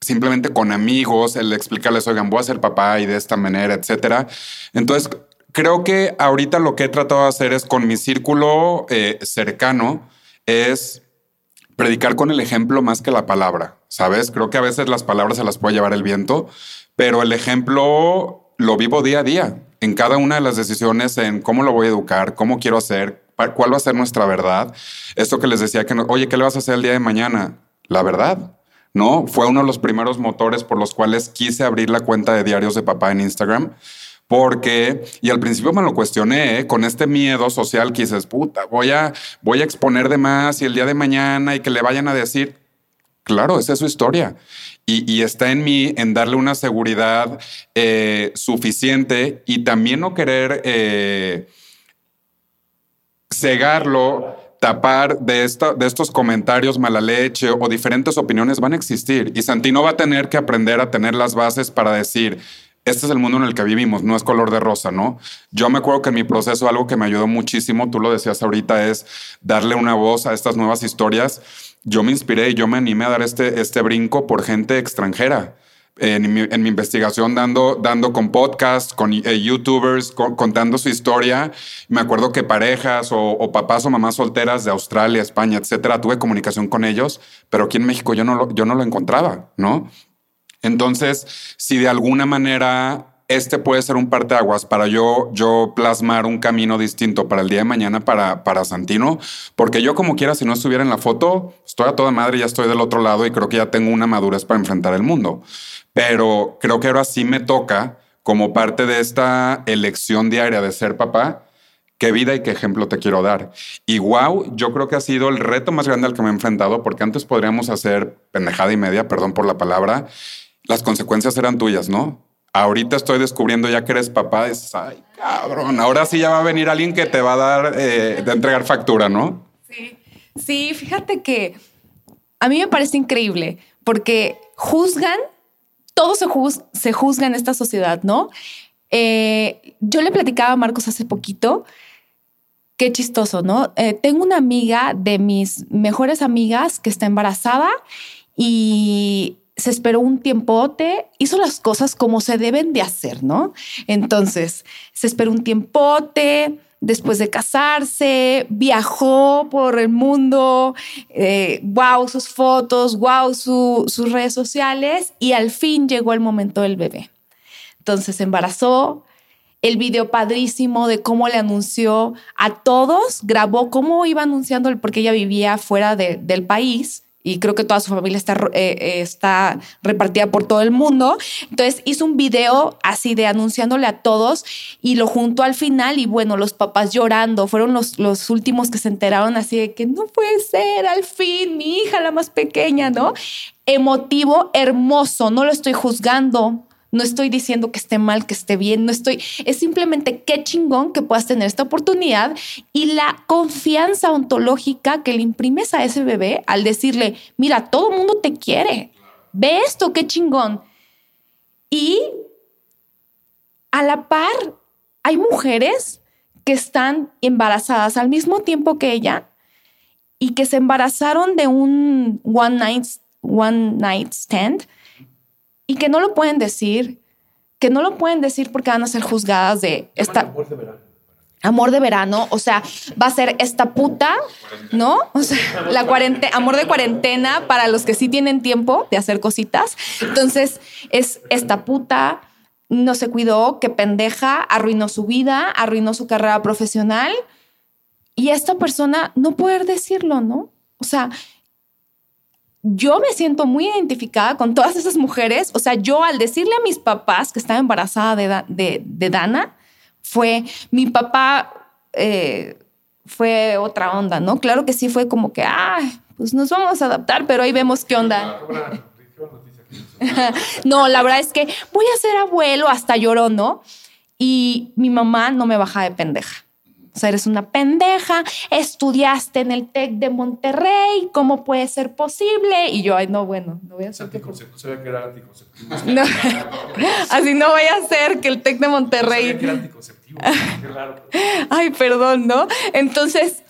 Speaker 3: simplemente con amigos, el explicarles, oigan, voy a ser papá y de esta manera, etcétera. Entonces, creo que ahorita lo que he tratado de hacer es con mi círculo eh, cercano, es predicar con el ejemplo más que la palabra, ¿sabes? Creo que a veces las palabras se las puede llevar el viento, pero el ejemplo lo vivo día a día, en cada una de las decisiones, en cómo lo voy a educar, cómo quiero hacer, cuál va a ser nuestra verdad. Esto que les decía que, oye, ¿qué le vas a hacer el día de mañana? La verdad. ¿no? Fue uno de los primeros motores por los cuales quise abrir la cuenta de diarios de papá en Instagram porque, y al principio me lo cuestioné, ¿eh? con este miedo social que dices, puta, voy a, voy a exponer de más y el día de mañana y que le vayan a decir, claro, esa es su historia. Y, está en mí en darle una seguridad eh, suficiente y también no querer eh, cegarlo tapar de, esta, de estos comentarios mala leche o diferentes opiniones van a existir y Santino va a tener que aprender a tener las bases para decir, este es el mundo en el que vivimos, no es color de rosa, ¿no? Yo me acuerdo que en mi proceso algo que me ayudó muchísimo, tú lo decías ahorita, es darle una voz a estas nuevas historias. Yo me inspiré y yo me animé a dar este, este brinco por gente extranjera. En mi, investigación dando, dando con podcasts, con eh, youtubers, contando su historia. Me acuerdo que parejas o, o, papás o mamás solteras de Australia, España, etcétera, tuve comunicación con ellos, pero aquí en México yo no yo no lo encontraba, ¿no? Entonces, si de alguna manera este puede ser un parteaguas para yo, yo plasmar un camino distinto para el día de mañana para, para Santino, porque yo como quiera, si no estuviera en la foto, estoy a toda madre, ya estoy del otro lado y creo que ya tengo una madurez para enfrentar el mundo. Pero creo que ahora sí me toca, como parte de esta elección diaria de ser papá, qué vida y qué ejemplo te quiero dar. Y wow, yo creo que ha sido el reto más grande al que me he enfrentado, porque antes podríamos hacer pendejada y media, perdón por la palabra, las consecuencias eran tuyas, ¿no? Ahorita estoy descubriendo ya que eres papá, es, ay, cabrón, ahora sí ya va a venir alguien que te va a dar, eh, de entregar factura, ¿no?
Speaker 1: Sí, sí, fíjate que a mí me parece increíble porque juzgan, todo se, se juzga en esta sociedad, ¿no? Eh, yo le platicaba a Marcos hace poquito, qué chistoso, ¿no? Eh, tengo una amiga de mis mejores amigas que está embarazada y se esperó un tiempote, hizo las cosas como se deben de hacer, ¿no? Entonces, se esperó un tiempote, después de casarse, viajó por el mundo, eh, wow, sus fotos, wow, sus redes sociales y al fin llegó el momento del bebé. Entonces se embarazó, el video padrísimo de cómo le anunció a todos, grabó cómo iba anunciando, porque ella vivía fuera del país y creo que toda su familia está, eh, eh, está repartida por todo el mundo. Entonces hizo un video así de anunciándole a todos y lo juntó al final y bueno, los papás llorando, fueron los, los últimos que se enteraron así de que no puede ser, al fin, mi hija la más pequeña, ¿no? Emotivo, hermoso, no lo estoy juzgando, no estoy diciendo que esté mal, que esté bien, no estoy, es simplemente qué chingón que puedas tener esta oportunidad y la confianza ontológica que le imprimes a ese bebé al decirle, mira, todo el mundo te quiere, ve esto, qué chingón. Y a la par hay mujeres que están embarazadas al mismo tiempo que ella y que se embarazaron de un one night, one night stand y que no lo pueden decir, que no lo pueden decir porque van a ser juzgadas de esta amor de verano. Amor de verano, o sea, va a ser esta puta, ¿no? O sea, la cuarentena, amor de cuarentena para los que sí tienen tiempo de hacer cositas. Entonces, es esta puta, no se cuidó, qué pendeja, arruinó su vida, arruinó su carrera profesional. Y esta persona no poder decirlo, ¿no? O sea, yo me siento muy identificada con todas esas mujeres. O sea, yo al decirle a mis papás que estaba embarazada de, de, Dana, fue mi papá, eh, fue otra onda, ¿no? Claro que sí fue como que, ah, pues nos vamos a adaptar, pero ahí vemos qué onda. *laughs* no, la verdad es que voy a ser abuelo, hasta lloró, ¿no? Y mi mamá no me baja de pendeja. O sea, eres una pendeja, estudiaste en el TEC de Monterrey, ¿cómo puede ser posible? Y yo, ay, no, bueno, no voy a hacer. Sabía que era anticonceptivo. *laughs* No, así no voy a hacer que el TEC de Monterrey. No que era anticonceptivo. Qué raro. *laughs* Ay, perdón, ¿no? Entonces,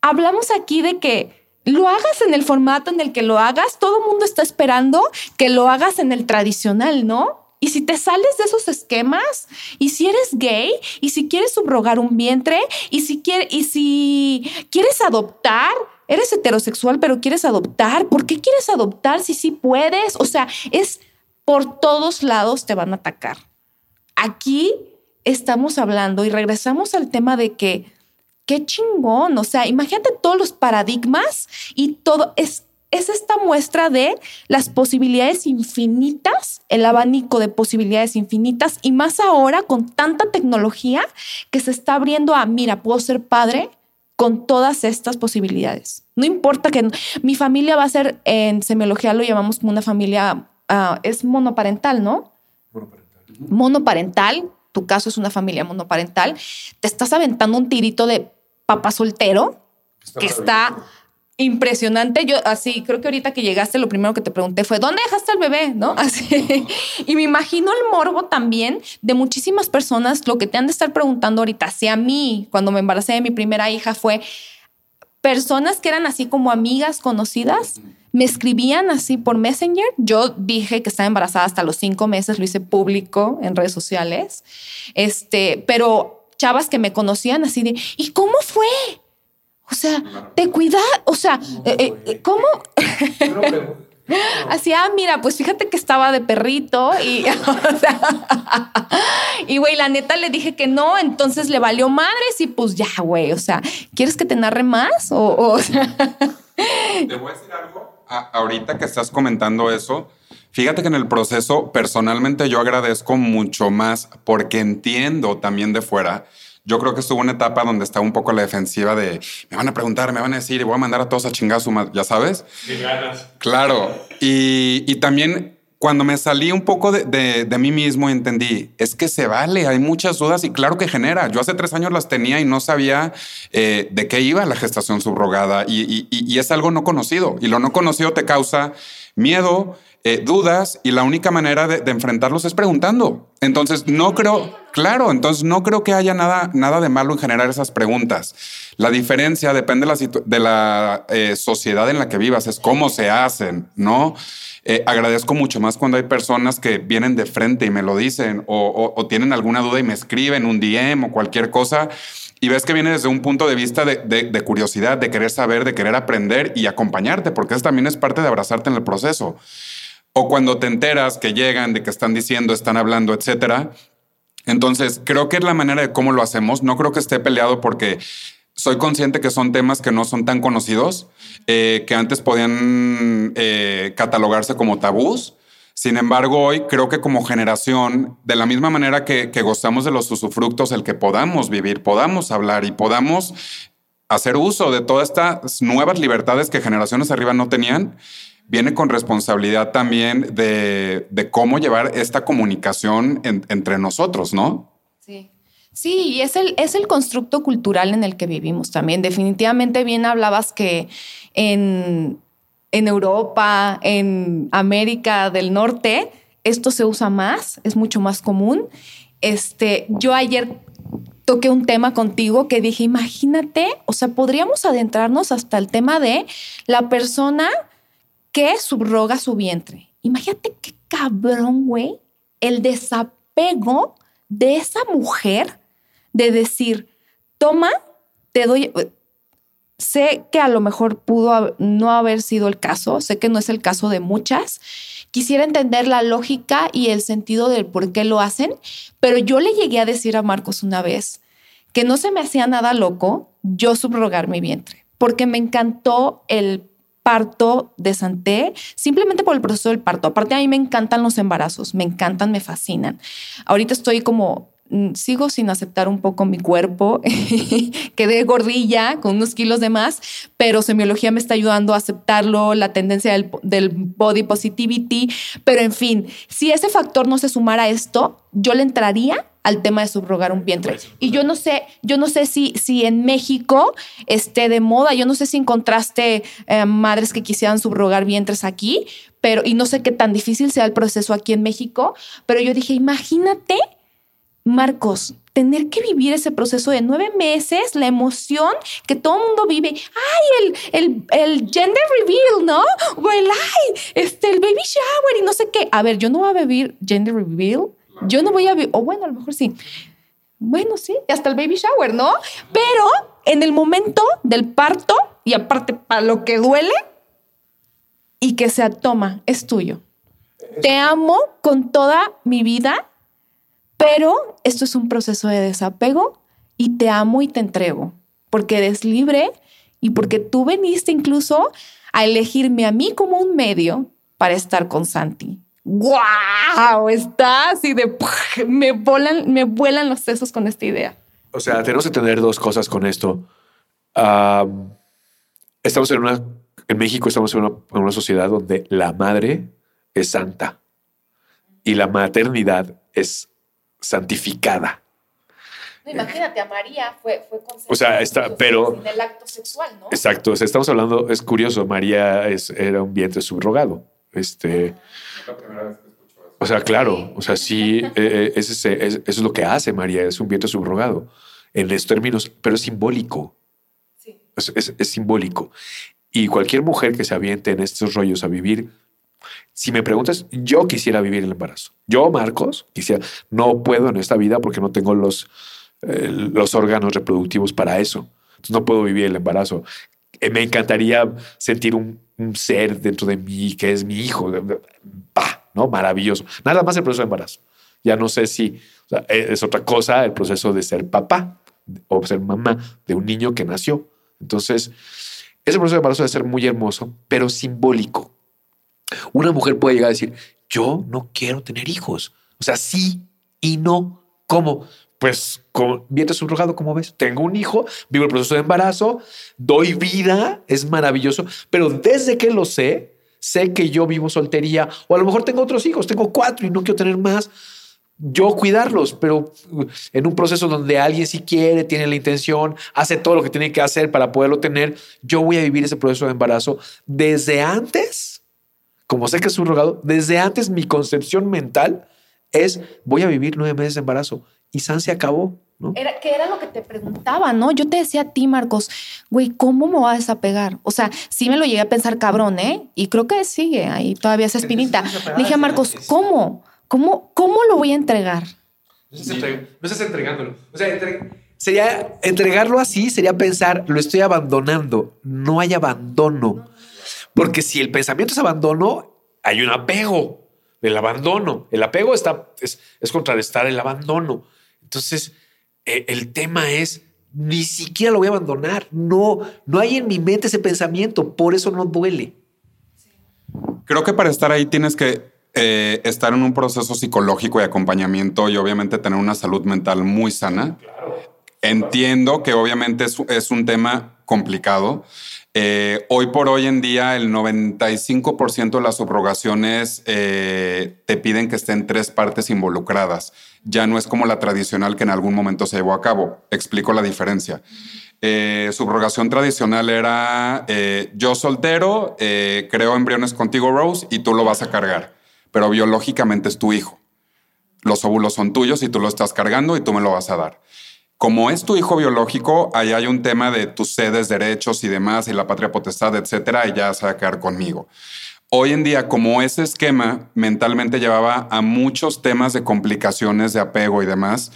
Speaker 1: hablamos aquí de que lo hagas en el formato en el que lo hagas, todo el mundo está esperando que lo hagas en el tradicional, ¿no? Y si te sales de esos esquemas, y si eres gay, y si quieres subrogar un vientre, y si, quieres, y si quieres adoptar, eres heterosexual, pero quieres adoptar, ¿por qué quieres adoptar si sí puedes? O sea, es por todos lados te van a atacar. Aquí estamos hablando y regresamos al tema de que qué chingón. O sea, imagínate todos los paradigmas y todo es, es esta muestra de las posibilidades infinitas, el abanico de posibilidades infinitas y más ahora con tanta tecnología que se está abriendo a, mira, puedo ser padre con todas estas posibilidades. No importa que mi familia va a ser, en semiología lo llamamos como una familia, ah, es monoparental, ¿no? Monoparental. Monoparental, tu caso es una familia monoparental, te estás aventando un tirito de papá soltero, que está impresionante. Yo así, creo que ahorita que llegaste, lo primero que te pregunté fue, ¿dónde dejaste al bebé? ¿No? *laughs* Así. Y me imagino el morbo también de muchísimas personas, lo que te han de estar preguntando ahorita, si a mí, cuando me embaracé de mi primera hija, fue personas que eran así como amigas conocidas. Me escribían así por Messenger. Yo dije que estaba embarazada hasta los cinco meses, lo hice público en redes sociales. Este, pero chavas que me conocían así de, ¿y cómo fue? O sea, te cuida, o sea, eh, eh, ¿cómo? *laughs* Así, ah, mira, pues fíjate que estaba de perrito y, *laughs* o sea, y güey, la neta le dije que no, entonces le valió madres y pues ya, güey, o sea, ¿quieres que te narre más? O,
Speaker 3: Te voy a decir algo, ahorita que estás comentando eso, Fíjate que en el proceso, personalmente yo agradezco mucho más porque entiendo también de fuera. Yo creo que estuvo una etapa donde estaba un poco la defensiva de me van a preguntar, me van a decir y voy a mandar a todos a chingar su ya sabes. ganas. Claro. Y, y, también cuando me salí un poco de, de, mí mismo entendí, es que se vale, hay muchas dudas y claro que genera. Yo hace tres años las tenía y no sabía eh, de qué iba la gestación subrogada y, y, y es algo no conocido y lo no conocido te causa miedo, eh, dudas y la única manera de, enfrentarlos es preguntando. Entonces, no creo, claro, entonces no creo que haya nada, nada de malo en generar esas preguntas. La diferencia depende de la, de la eh, sociedad en la que vivas, es cómo se hacen, ¿no? Eh, agradezco mucho más cuando hay personas que vienen de frente y me lo dicen o, tienen alguna duda y me escriben un DM o cualquier cosa y ves que viene desde un punto de vista de, curiosidad, de querer saber, de querer aprender y acompañarte, porque eso también es parte de abrazarte en el proceso. O cuando te enteras que llegan, de que están diciendo, están hablando, etcétera. Entonces, creo que es la manera de cómo lo hacemos. No creo que esté peleado porque soy consciente que son temas que no son tan conocidos, eh, que antes podían eh, catalogarse como tabús. Sin embargo, hoy creo que como generación, de la misma manera que, que gozamos de los usufructos, el que podamos vivir, podamos hablar y podamos hacer uso de todas estas nuevas libertades que generaciones arriba no tenían, viene con responsabilidad también de, cómo llevar esta comunicación entre nosotros, ¿no?
Speaker 1: Sí. Sí, y es el, es el constructo cultural en el que vivimos también. Definitivamente bien hablabas que en, en Europa, en América del Norte, esto se usa más, es mucho más común. este, yo ayer toqué un tema contigo que dije, imagínate, o sea, podríamos adentrarnos hasta el tema de la persona que subroga su vientre. Imagínate qué cabrón, güey, el desapego de esa mujer de decir, toma, te doy, sé que a lo mejor pudo no haber sido el caso, sé que no es el caso de muchas. Quisiera entender la lógica y el sentido del por qué lo hacen, pero yo le llegué a decir a Marcos una vez que no se me hacía nada loco yo subrogar mi vientre, porque me encantó el parto de Santé simplemente por el proceso del parto. Aparte a mí me encantan los embarazos, me encantan, me fascinan. Ahorita estoy como sigo sin aceptar un poco mi cuerpo, *laughs* quedé gordilla con unos kilos de más, pero semiología me está ayudando a aceptarlo, la tendencia del, body positivity, pero en fin, si ese factor no se sumara a esto, yo le entraría al tema de subrogar un vientre. Y yo no sé, yo no sé si, si en México esté de moda, yo no sé si encontraste eh, madres que quisieran subrogar vientres aquí, pero y no sé qué tan difícil sea el proceso aquí en México, pero yo dije, imagínate Marcos, tener que vivir ese proceso de nueve meses, la emoción que todo el mundo vive. Ay, el, el, gender reveal, ¿no? O el, ay, este, el baby shower y no sé qué. A ver, yo no voy a vivir gender reveal. Yo no voy a vivir, o bueno, a lo mejor sí. Bueno, sí, hasta el baby shower, ¿no? Pero en el momento del parto, y aparte para lo que duele, y que se toma, es tuyo. Te amo con toda mi vida pero esto es un proceso de desapego y te amo y te entrego, porque eres libre y porque tú veniste incluso a elegirme a mí como un medio para estar con Santi. ¡Wow! Está así de... *laughs* Me, vuelan los sesos con esta idea.
Speaker 2: O sea, tenemos que tener dos cosas con esto. estamos en una... En México estamos en una sociedad donde la madre es santa y la maternidad es santificada.
Speaker 1: imagínate, a María fue, fue
Speaker 2: O sea, está, pero.
Speaker 1: En el acto sexual, ¿no?
Speaker 2: Exacto. O sea, estamos hablando, es curioso, María es, era un vientre subrogado. Este. O sea, claro, o sea, sí, eh, eh, eso es lo que hace María, es un vientre subrogado en estos términos, pero es simbólico. Sí. Es, es, simbólico. Y cualquier mujer que se aviente en estos rollos a vivir si me preguntas, yo quisiera vivir el embarazo. Yo, Marcos, quisiera, no puedo en esta vida porque no tengo los, eh, los órganos reproductivos para eso. no puedo vivir el embarazo. Eh, me encantaría sentir un, ser dentro de mí que es mi hijo. Bah, ¿no? Maravilloso. Nada más el proceso de embarazo. Ya no sé si e, es otra cosa el proceso de ser papá o ser mamá de un niño que nació. Entonces, ese proceso de embarazo debe ser muy hermoso, pero simbólico. Una mujer puede llegar a decir, yo no quiero tener hijos. O sea, sí y no. ¿Cómo? Pues con vientre subrogado, como ves, tengo un hijo, vivo el proceso de embarazo, doy vida, es maravilloso, pero desde que lo sé, sé que yo vivo soltería o a lo mejor tengo otros hijos, tengo cuatro y no quiero tener más. Yo cuidarlos, pero en un proceso donde alguien si quiere, tiene la intención, hace todo lo que tiene que hacer para poderlo tener, yo voy a vivir ese proceso de embarazo desde antes como sé que es subrogado, desde antes mi concepción mental es voy a vivir nueve meses de embarazo y San se acabó. ¿no?
Speaker 1: Era, que era lo que te preguntaba, ¿no? Yo te decía a ti, Marcos, güey, ¿cómo me voy a desapegar? O sea, sí me lo llegué a pensar cabrón, ¿eh? Y creo que sigue ahí todavía esa espinita. Le dije a Marcos, ¿cómo? ¿Cómo, cómo lo voy a entregar?
Speaker 2: No estás, entregándolo. O sea, sería entregarlo así, sería pensar, lo estoy abandonando. No hay abandono. Porque si el pensamiento es abandono, hay un apego del abandono. El apego está, es, contrarrestar el abandono. Entonces, e, el tema es, ni siquiera lo voy a abandonar. No, no hay en mi mente ese pensamiento, por eso no duele.
Speaker 3: Creo que para estar ahí tienes que eh, estar en un proceso psicológico y acompañamiento y obviamente tener una salud mental muy sana. Entiendo que obviamente es, es un tema complicado. Eh, hoy por hoy en día, el 95% de las subrogaciones eh, te piden que estén tres partes involucradas. Ya no es como la tradicional que en algún momento se llevó a cabo. Explico la diferencia. Eh, subrogación tradicional era yo soltero, creo embriones contigo, Rose, y tú lo vas a cargar, pero biológicamente es tu hijo. los óvulos son tuyos y tú lo estás cargando y tú me lo vas a dar. Como es tu hijo biológico, ahí hay un tema de tus sedes, derechos y demás, y la patria potestad, etcétera, y ya se va a quedar conmigo. Hoy en día, como ese esquema mentalmente llevaba a muchos temas de complicaciones de apego y demás,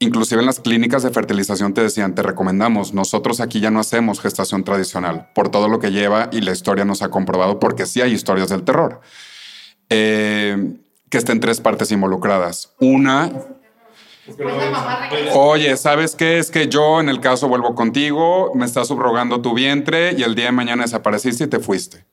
Speaker 3: inclusive en las clínicas de fertilización te decían, te recomendamos, nosotros aquí ya no hacemos gestación tradicional, por todo lo que lleva y la historia nos ha comprobado, porque sí hay historias del terror. Eh, que estén tres partes involucradas. Una Oye, ¿sabes qué? Es que yo en el caso vuelvo contigo, me estás subrogando tu vientre y el día de mañana desapareciste y te fuiste.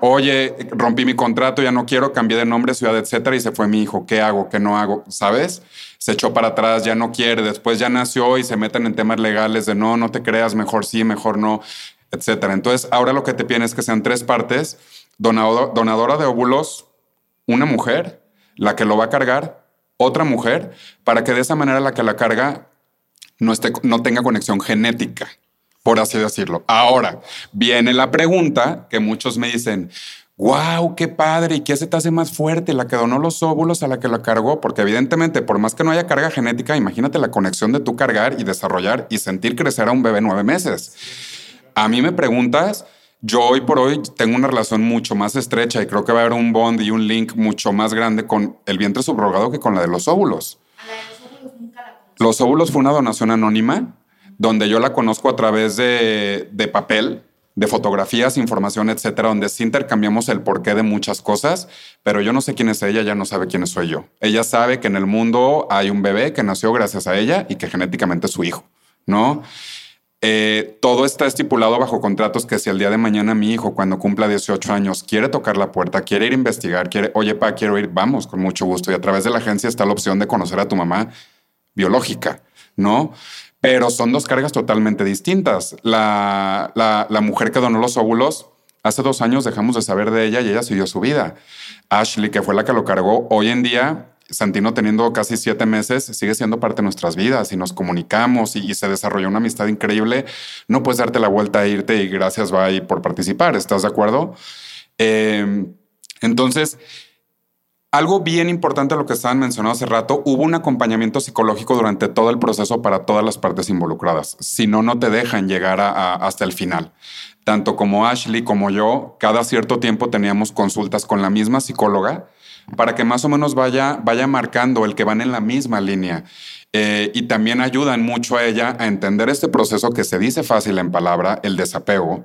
Speaker 3: Oye, rompí mi contrato, ya no quiero, cambié de nombre, ciudad, etcétera, y se fue mi hijo. ¿Qué hago? ¿Qué no hago? ¿Sabes? Se echó para atrás, ya no quiere, después ya nació y se meten en temas legales de no, no te creas, mejor sí, mejor no, etcétera. Entonces, ahora lo que te piden es que sean tres partes: donadora de óvulos, una mujer, la que lo va a cargar, otra mujer para que de esa manera la que la carga no, esté, no tenga conexión genética, por así decirlo. Ahora, viene la pregunta que muchos me dicen, wow, qué padre, ¿y qué se te hace más fuerte? ¿La que donó los óvulos a la que la cargó? Porque evidentemente, por más que no haya carga genética, imagínate la conexión de tu cargar y desarrollar y sentir crecer a un bebé nueve meses. A mí me preguntas, yo hoy por hoy tengo una relación mucho más estrecha y creo que va a haber un bond y un link mucho más grande con el vientre subrogado que con la de los óvulos. los óvulos fue una donación anónima donde yo la conozco a través de, de papel, de fotografías, información, etcétera, donde sí intercambiamos el porqué de muchas cosas, pero yo no sé quién es ella, ella no sabe quién soy yo. Ella sabe que en el mundo hay un bebé que nació gracias a ella y que genéticamente es su hijo, ¿no? Eh, todo está estipulado bajo contratos que si el día de mañana mi hijo, cuando cumpla 18 años, quiere tocar la puerta, quiere ir a investigar, quiere, oye, pa, quiero ir, vamos, con mucho gusto. Y a través de la agencia está la opción de conocer a tu mamá biológica, ¿no? Pero son dos cargas totalmente distintas. La, la, la mujer que donó los óvulos, hace dos años dejamos de saber de ella y ella siguió su vida. Ashley, que fue la que lo cargó, hoy en día Santino teniendo casi siete meses sigue siendo parte de nuestras vidas y nos comunicamos y, se desarrolló una amistad increíble. No puedes darte la vuelta a irte y gracias, bye, por participar. ¿Estás de acuerdo? Em, entonces, algo bien importante lo que estaban mencionando hace rato, hubo un acompañamiento psicológico durante todo el proceso para todas las partes involucradas. Si no, no te dejan llegar hasta el final. Tanto como Ashley como yo, cada cierto tiempo teníamos consultas con la misma psicóloga para que más o menos vaya, vaya marcando el que van en la misma línea. Eh, y también ayudan mucho a ella a entender este proceso que se dice fácil en palabra, el desapego,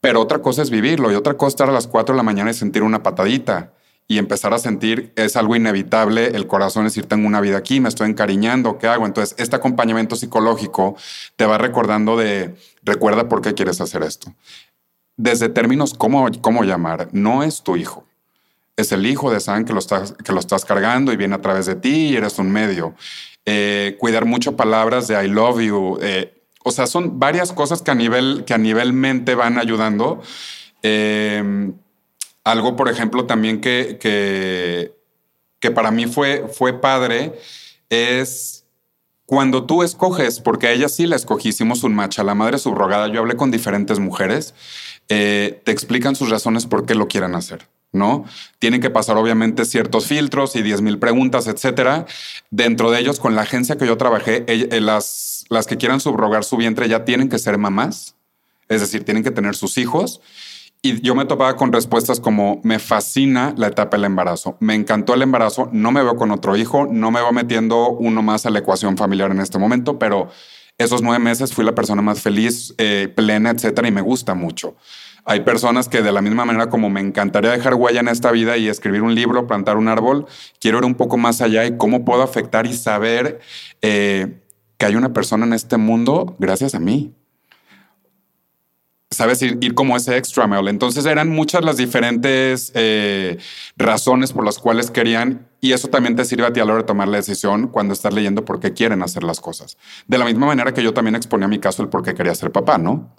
Speaker 3: pero otra cosa es vivirlo y otra cosa estar a las 4 de la mañana y sentir una patadita y empezar a sentir es algo inevitable, el corazón decir, tengo una vida aquí, me estoy encariñando, ¿qué hago? Entonces, este acompañamiento psicológico te va recordando de, recuerda por qué quieres hacer esto. Desde términos, ¿cómo, cómo llamar? No es tu hijo es el hijo de San que lo estás, que lo estás cargando y viene a través de ti y eres un medio. Eh, cuidar mucho palabras de I love you. Eh, o sea, son varias cosas que a nivel, que a nivel mente van ayudando. Em, algo, por ejemplo, también que, que, que para mí fue, fue padre es cuando tú escoges, porque a ella sí la escogí, hicimos un match la madre subrogada, yo hablé con diferentes mujeres, eh, te explican sus razones por qué lo quieren hacer. ¿No? Tienen que pasar obviamente ciertos filtros y 10 mil preguntas, etcétera. Dentro de ellos, con la agencia que yo trabajé, eh, las, las que quieran subrogar su vientre ya tienen que ser mamás, es decir, tienen que tener sus hijos. Y yo me topaba con respuestas como, me fascina la etapa del embarazo, me encantó el embarazo, no me veo con otro hijo, no me va metiendo uno más a la ecuación familiar en este momento, pero esos nueve meses fui la persona más feliz, eh, plena, etcétera, y me gusta mucho. Hay personas que de la misma manera como me encantaría dejar huella en esta vida y escribir un libro, plantar un árbol, quiero ir un poco más allá y cómo puedo afectar y saber eh, que hay una persona en este mundo gracias a mí. ¿Sabes? Ir, como ese extra mail. Entonces eran muchas las diferentes eh, razones por las cuales querían y eso también te sirve a ti a la hora de tomar la decisión cuando estás leyendo por qué quieren hacer las cosas. De la misma manera que yo también exponía mi caso el por qué quería ser papá, ¿no?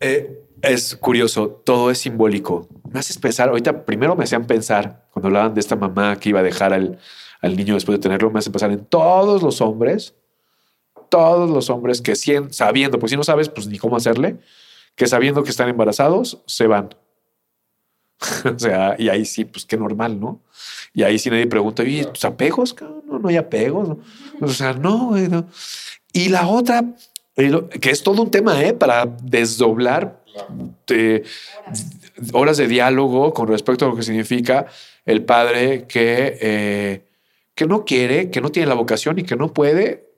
Speaker 2: Eh, es curioso, todo es simbólico. Me haces pensar, ahorita primero me hacían pensar, cuando hablaban de esta mamá que iba a dejar al, niño después de tenerlo, me hacen pensar en todos los hombres, todos los hombres que sabiendo, pues si no sabes, pues ni cómo hacerle, que sabiendo que están embarazados, se van. *laughs* o sea, y ahí sí, pues qué normal, ¿no? Y ahí sí nadie pregunta, ¿y tus apegos? No, no hay apegos. O sea, no, no. Y la otra, que es todo un tema, ¿eh? Para desdoblar de, horas de diálogo con respecto a lo que significa el padre que, eh, que no quiere, que no tiene la vocación y que no puede,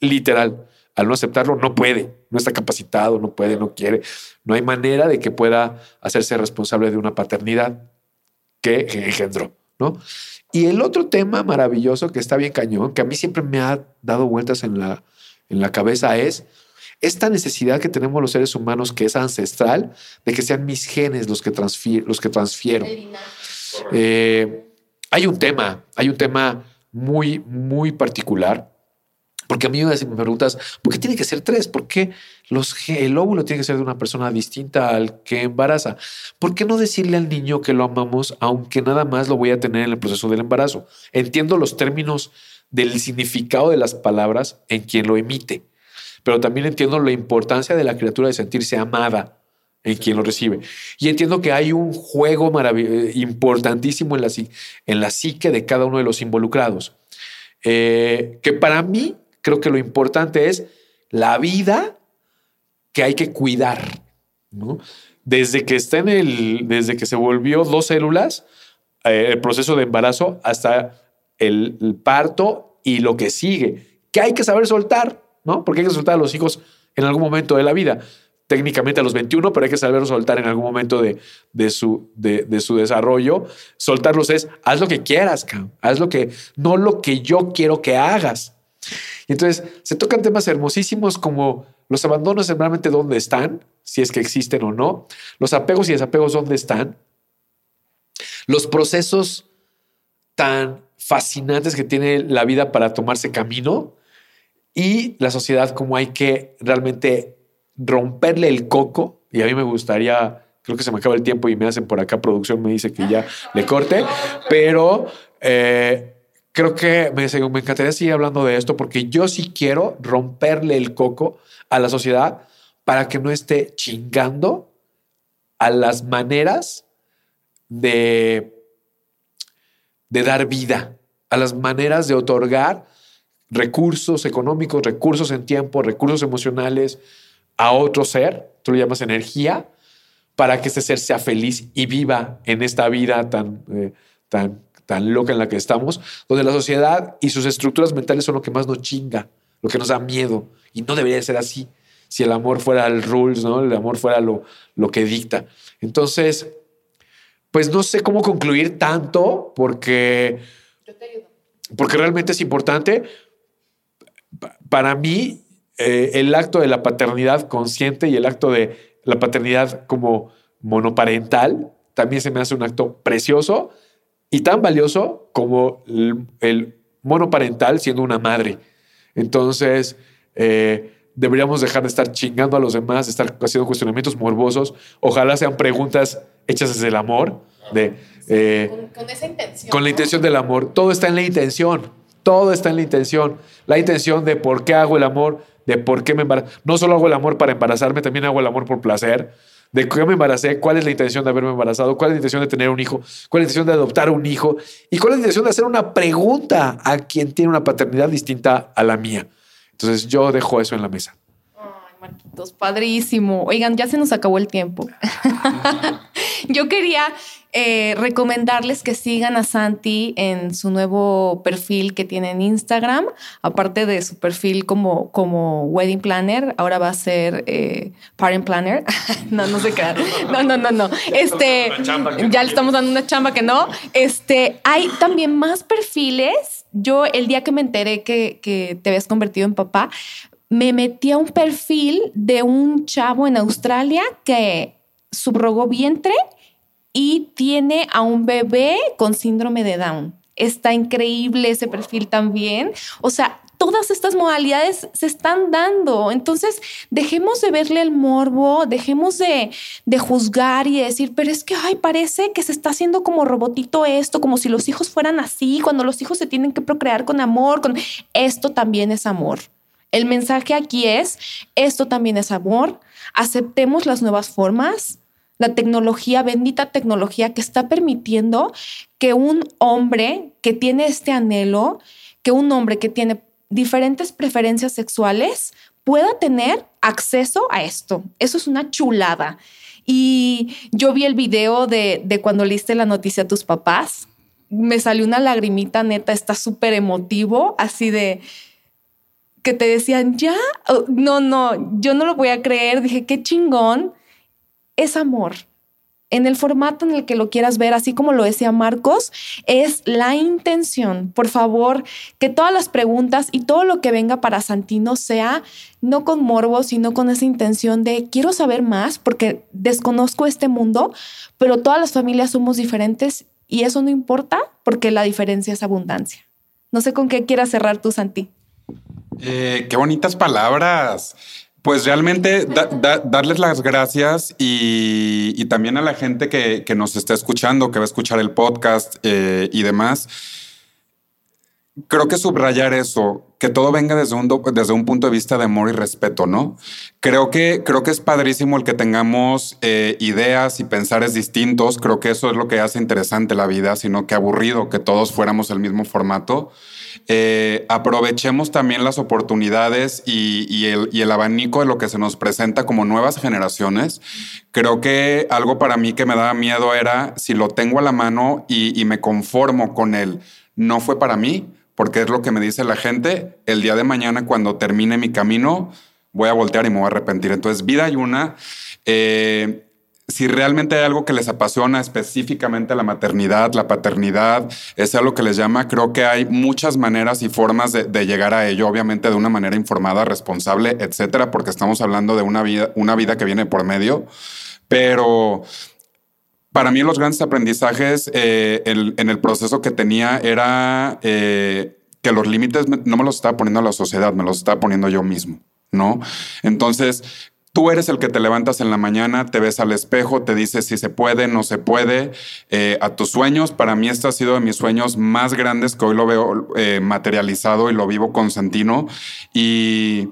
Speaker 2: literal, al no aceptarlo, no puede, no está capacitado, no puede, no quiere. No hay manera de que pueda hacerse responsable de una paternidad que engendró, ¿no? Y el otro tema maravilloso que está bien cañón, que a mí siempre me ha dado vueltas en la, en la cabeza, es esta necesidad que tenemos los seres humanos, que es ancestral, de que sean mis genes los que, transfiero. Los que transfiero. Eh, hay un tema, hay un tema muy, muy particular porque a mí me preguntas, ¿por qué tiene que ser tres? ¿Por qué el óvulo tiene que ser de una persona distinta al que embaraza? ¿Por qué no decirle al niño que lo amamos, aunque nada más lo voy a tener en el proceso del embarazo? Entiendo los términos del significado de las palabras en quien lo emite, pero también entiendo la importancia de la criatura de sentirse amada en quien lo recibe. Y entiendo que hay un juego importantísimo en la, en la psique de cada uno de los involucrados. Eh, que para mí creo que lo importante es la vida que hay que cuidar, ¿no? Desde que está en el, desde que se volvió dos células, eh, el proceso de embarazo hasta el, parto y lo que sigue, que hay que saber soltar, ¿no? Porque hay que soltar a los hijos en algún momento de la vida. Técnicamente a los 21, pero hay que saber soltar en algún momento de, de, su, de, su desarrollo. Soltarlos es, haz lo que quieras, haz lo que, no lo que yo quiero que hagas. Y entonces se tocan temas hermosísimos como los abandonos realmente dónde están, si es que existen o no, los apegos y desapegos dónde están, los procesos tan fascinantes que tiene la vida para tomarse camino y la sociedad como hay que realmente romperle el coco. Y a mí me gustaría, creo que se me acaba el tiempo y me hacen por acá producción, me dice que ya le corte, pero... Eh, creo que me, encantaría seguir hablando de esto porque yo sí quiero romperle el coco a la sociedad para que no esté chingando a las maneras de, de dar vida, a las maneras de otorgar recursos económicos, recursos en tiempo, recursos emocionales a otro ser, tú lo llamas energía, para que ese ser sea feliz y viva en esta vida tan, eh, tan tan loca en la que estamos, donde la sociedad y sus estructuras mentales son lo que más nos chinga, lo que nos da miedo. Y no debería ser así si el amor fuera el rules, ¿no? El amor fuera lo, lo que dicta. Entonces, pues no sé cómo concluir tanto porque... Porque realmente es importante. Para mí, eh, el acto de la paternidad consciente y el acto de la paternidad como monoparental también se me hace un acto precioso y tan valioso como el, monoparental siendo una madre. Entonces, eh, deberíamos dejar de estar chingando a los demás, de estar haciendo cuestionamientos morbosos. Ojalá sean preguntas hechas desde el amor. De,
Speaker 1: eh, con, esa intención.
Speaker 2: Con la intención del amor. Todo está en la intención. Todo está en la intención. La intención de por qué hago el amor, de por qué me embarazo. No solo hago el amor para embarazarme, también hago el amor por placer de qué me embaracé, cuál es la intención de haberme embarazado, cuál es la intención de tener un hijo, cuál es la intención de adoptar un hijo y cuál es la intención de hacer una pregunta a quien tiene una paternidad distinta a la mía. Entonces yo dejo eso en la mesa.
Speaker 1: Marquitos, padrísimo. Oigan, ya se nos acabó el tiempo. *laughs* yo quería eh, recomendarles que sigan a Santi en su nuevo perfil que tiene en Instagram. Aparte de su perfil como, como wedding planner, ahora va a ser eh, parent planner. *laughs* no, no sé qué. No, no, no, no. Este, ya le estamos dando una chamba que no. Este, hay también más perfiles. Yo el día que me enteré que, que te habías convertido en papá, me metí a un perfil de un chavo en Australia que subrogó vientre y tiene a un bebé con síndrome de Down. Está increíble ese perfil también. O sea, todas estas modalidades se están dando. Entonces, dejemos de verle el morbo, dejemos de, de, juzgar y decir, pero es que, ay, parece que se está haciendo como robotito esto, como si los hijos fueran así, cuando los hijos se tienen que procrear con amor, con esto también es amor. El mensaje aquí es, esto también es amor, aceptemos las nuevas formas, la tecnología, bendita tecnología que está permitiendo que un hombre que tiene este anhelo, que un hombre que tiene diferentes preferencias sexuales pueda tener acceso a esto. Eso es una chulada. Y yo vi el video de, de cuando leíste la noticia a tus papás. Me salió una lagrimita neta, está súper emotivo, así de que te decían, ya, no, no, yo no lo voy a creer. Dije, qué chingón. Es amor en el formato en el que lo quieras ver, así como lo decía Marcos, es la intención. Por favor, que todas las preguntas y todo lo que venga para Santino sea no con morbo, sino con esa intención de quiero saber más porque desconozco este mundo, pero todas las familias somos diferentes y eso no importa porque la diferencia es abundancia. No sé con qué quieras cerrar tú, Santi.
Speaker 3: Eh, qué bonitas palabras. Pues realmente darles las gracias y, también a la gente que, nos está escuchando, que va a escuchar el podcast eh, y demás. Creo que subrayar eso, que todo venga desde un, desde un punto de vista de amor y respeto, ¿no? Creo que, creo que es padrísimo el que tengamos eh, ideas y pensares distintos. Creo que eso es lo que hace interesante la vida, sino que aburrido que todos fuéramos el mismo formato. Eh, aprovechemos también las oportunidades y, el, abanico de lo que se nos presenta como nuevas generaciones. Creo que algo para mí que me daba miedo era si lo tengo a la mano y, me conformo con él, no fue para mí, porque es lo que me dice la gente, el día de mañana cuando termine mi camino voy a voltear y me voy a arrepentir. Entonces, vida hay una. Eh, si realmente hay algo que les apasiona específicamente la maternidad, la paternidad, es algo que les llama, creo que hay muchas maneras y formas de, llegar a ello, obviamente de una manera informada, responsable, etcétera, porque estamos hablando de una vida, una vida que viene por medio. Pero para mí los grandes aprendizajes eh, en el proceso que tenía era eh, que los límites no me los estaba poniendo la sociedad, me los estaba poniendo yo mismo. ¿no? Entonces, Tú eres el que te levantas en la mañana, te ves al espejo, te dices si se puede, no se puede, eh, a tus sueños. Para mí este ha sido de mis sueños más grandes que hoy lo veo eh, materializado y lo vivo con Santino. Y,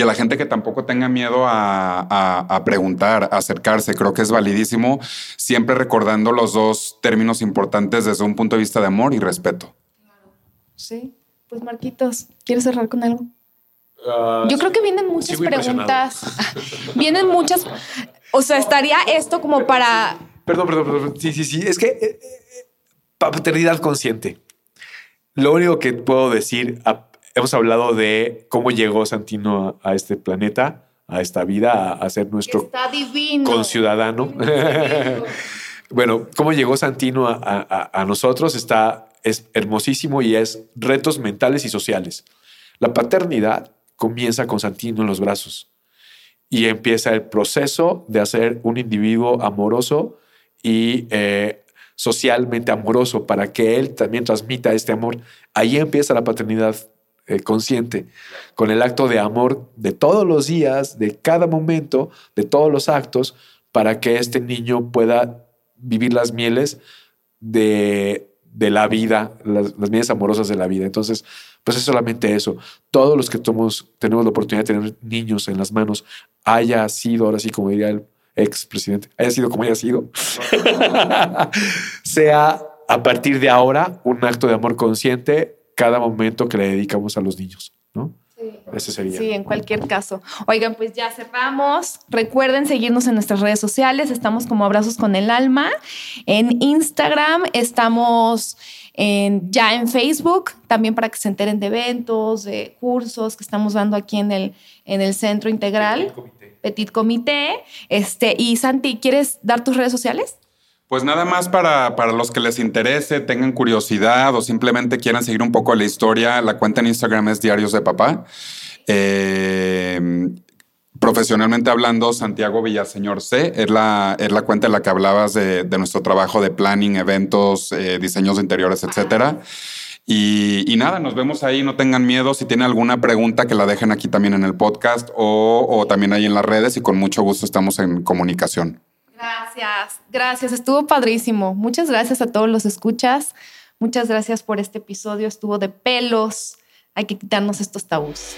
Speaker 3: a la gente que tampoco tenga miedo a, preguntar, a acercarse, creo que es validísimo, siempre recordando los dos términos importantes desde un punto de vista de amor y respeto.
Speaker 1: Sí, pues Marquitos, ¿quieres cerrar con algo? Ah, Yo creo que vienen muchas preguntas. *laughs* vienen muchas. O sea, estaría esto como para.
Speaker 2: Perdón, perdón, perdón. Sí, sí, sí. Es que eh, eh, paternidad consciente. Lo único que puedo decir, hemos hablado de cómo llegó Santino a, este planeta, a esta vida, a, ser nuestro
Speaker 1: Está divino.
Speaker 2: conciudadano. *laughs* bueno, cómo llegó Santino a, a nosotros está es hermosísimo y es retos mentales y sociales. La paternidad comienza con Santino en los brazos y empieza el proceso de hacer un individuo amoroso y eh, socialmente amoroso para que él también transmita este amor. Ahí empieza la paternidad eh, consciente, con el acto de amor de todos los días, de cada momento, de todos los actos, para que este niño pueda vivir las mieles de, la vida, las mieles amorosas de la vida. Entonces, pues es solamente eso. Todos los que tenemos la oportunidad de tener niños en las manos, haya sido, ahora sí, como diría el expresidente, haya sido como haya sido, *laughs* sea a partir de ahora un acto de amor consciente cada momento que le dedicamos a los niños, ¿no? Sí. Ese sería.
Speaker 1: Sí, en cualquier caso. Oigan, pues ya cerramos. Recuerden seguirnos en nuestras redes sociales. Estamos como Abrazos con el Alma. En Instagram estamos ya en Facebook, también para que se enteren de eventos, de cursos que estamos dando aquí en el, en el Centro Integral. Petit Comité. Este, y Santi, ¿quieres dar tus redes sociales?
Speaker 3: Pues nada más para, para, los que les interese, tengan curiosidad o simplemente quieran seguir un poco la historia, la cuenta en Instagram es Diarios de Papá. Eh, profesionalmente hablando, Santiago Villaseñor C es la, es la cuenta en la que hablabas de, nuestro trabajo de planning, eventos, eh, diseños de interiores, etcétera. Y, nada, nos vemos ahí, no tengan miedo. Si tienen alguna pregunta, que la dejen aquí también en el podcast o, o también ahí en las redes y con mucho gusto estamos en comunicación.
Speaker 1: Gracias, gracias, estuvo padrísimo. Muchas gracias a todos los escuchas. Muchas gracias por este episodio, estuvo de pelos. Hay que quitarnos estos tabús.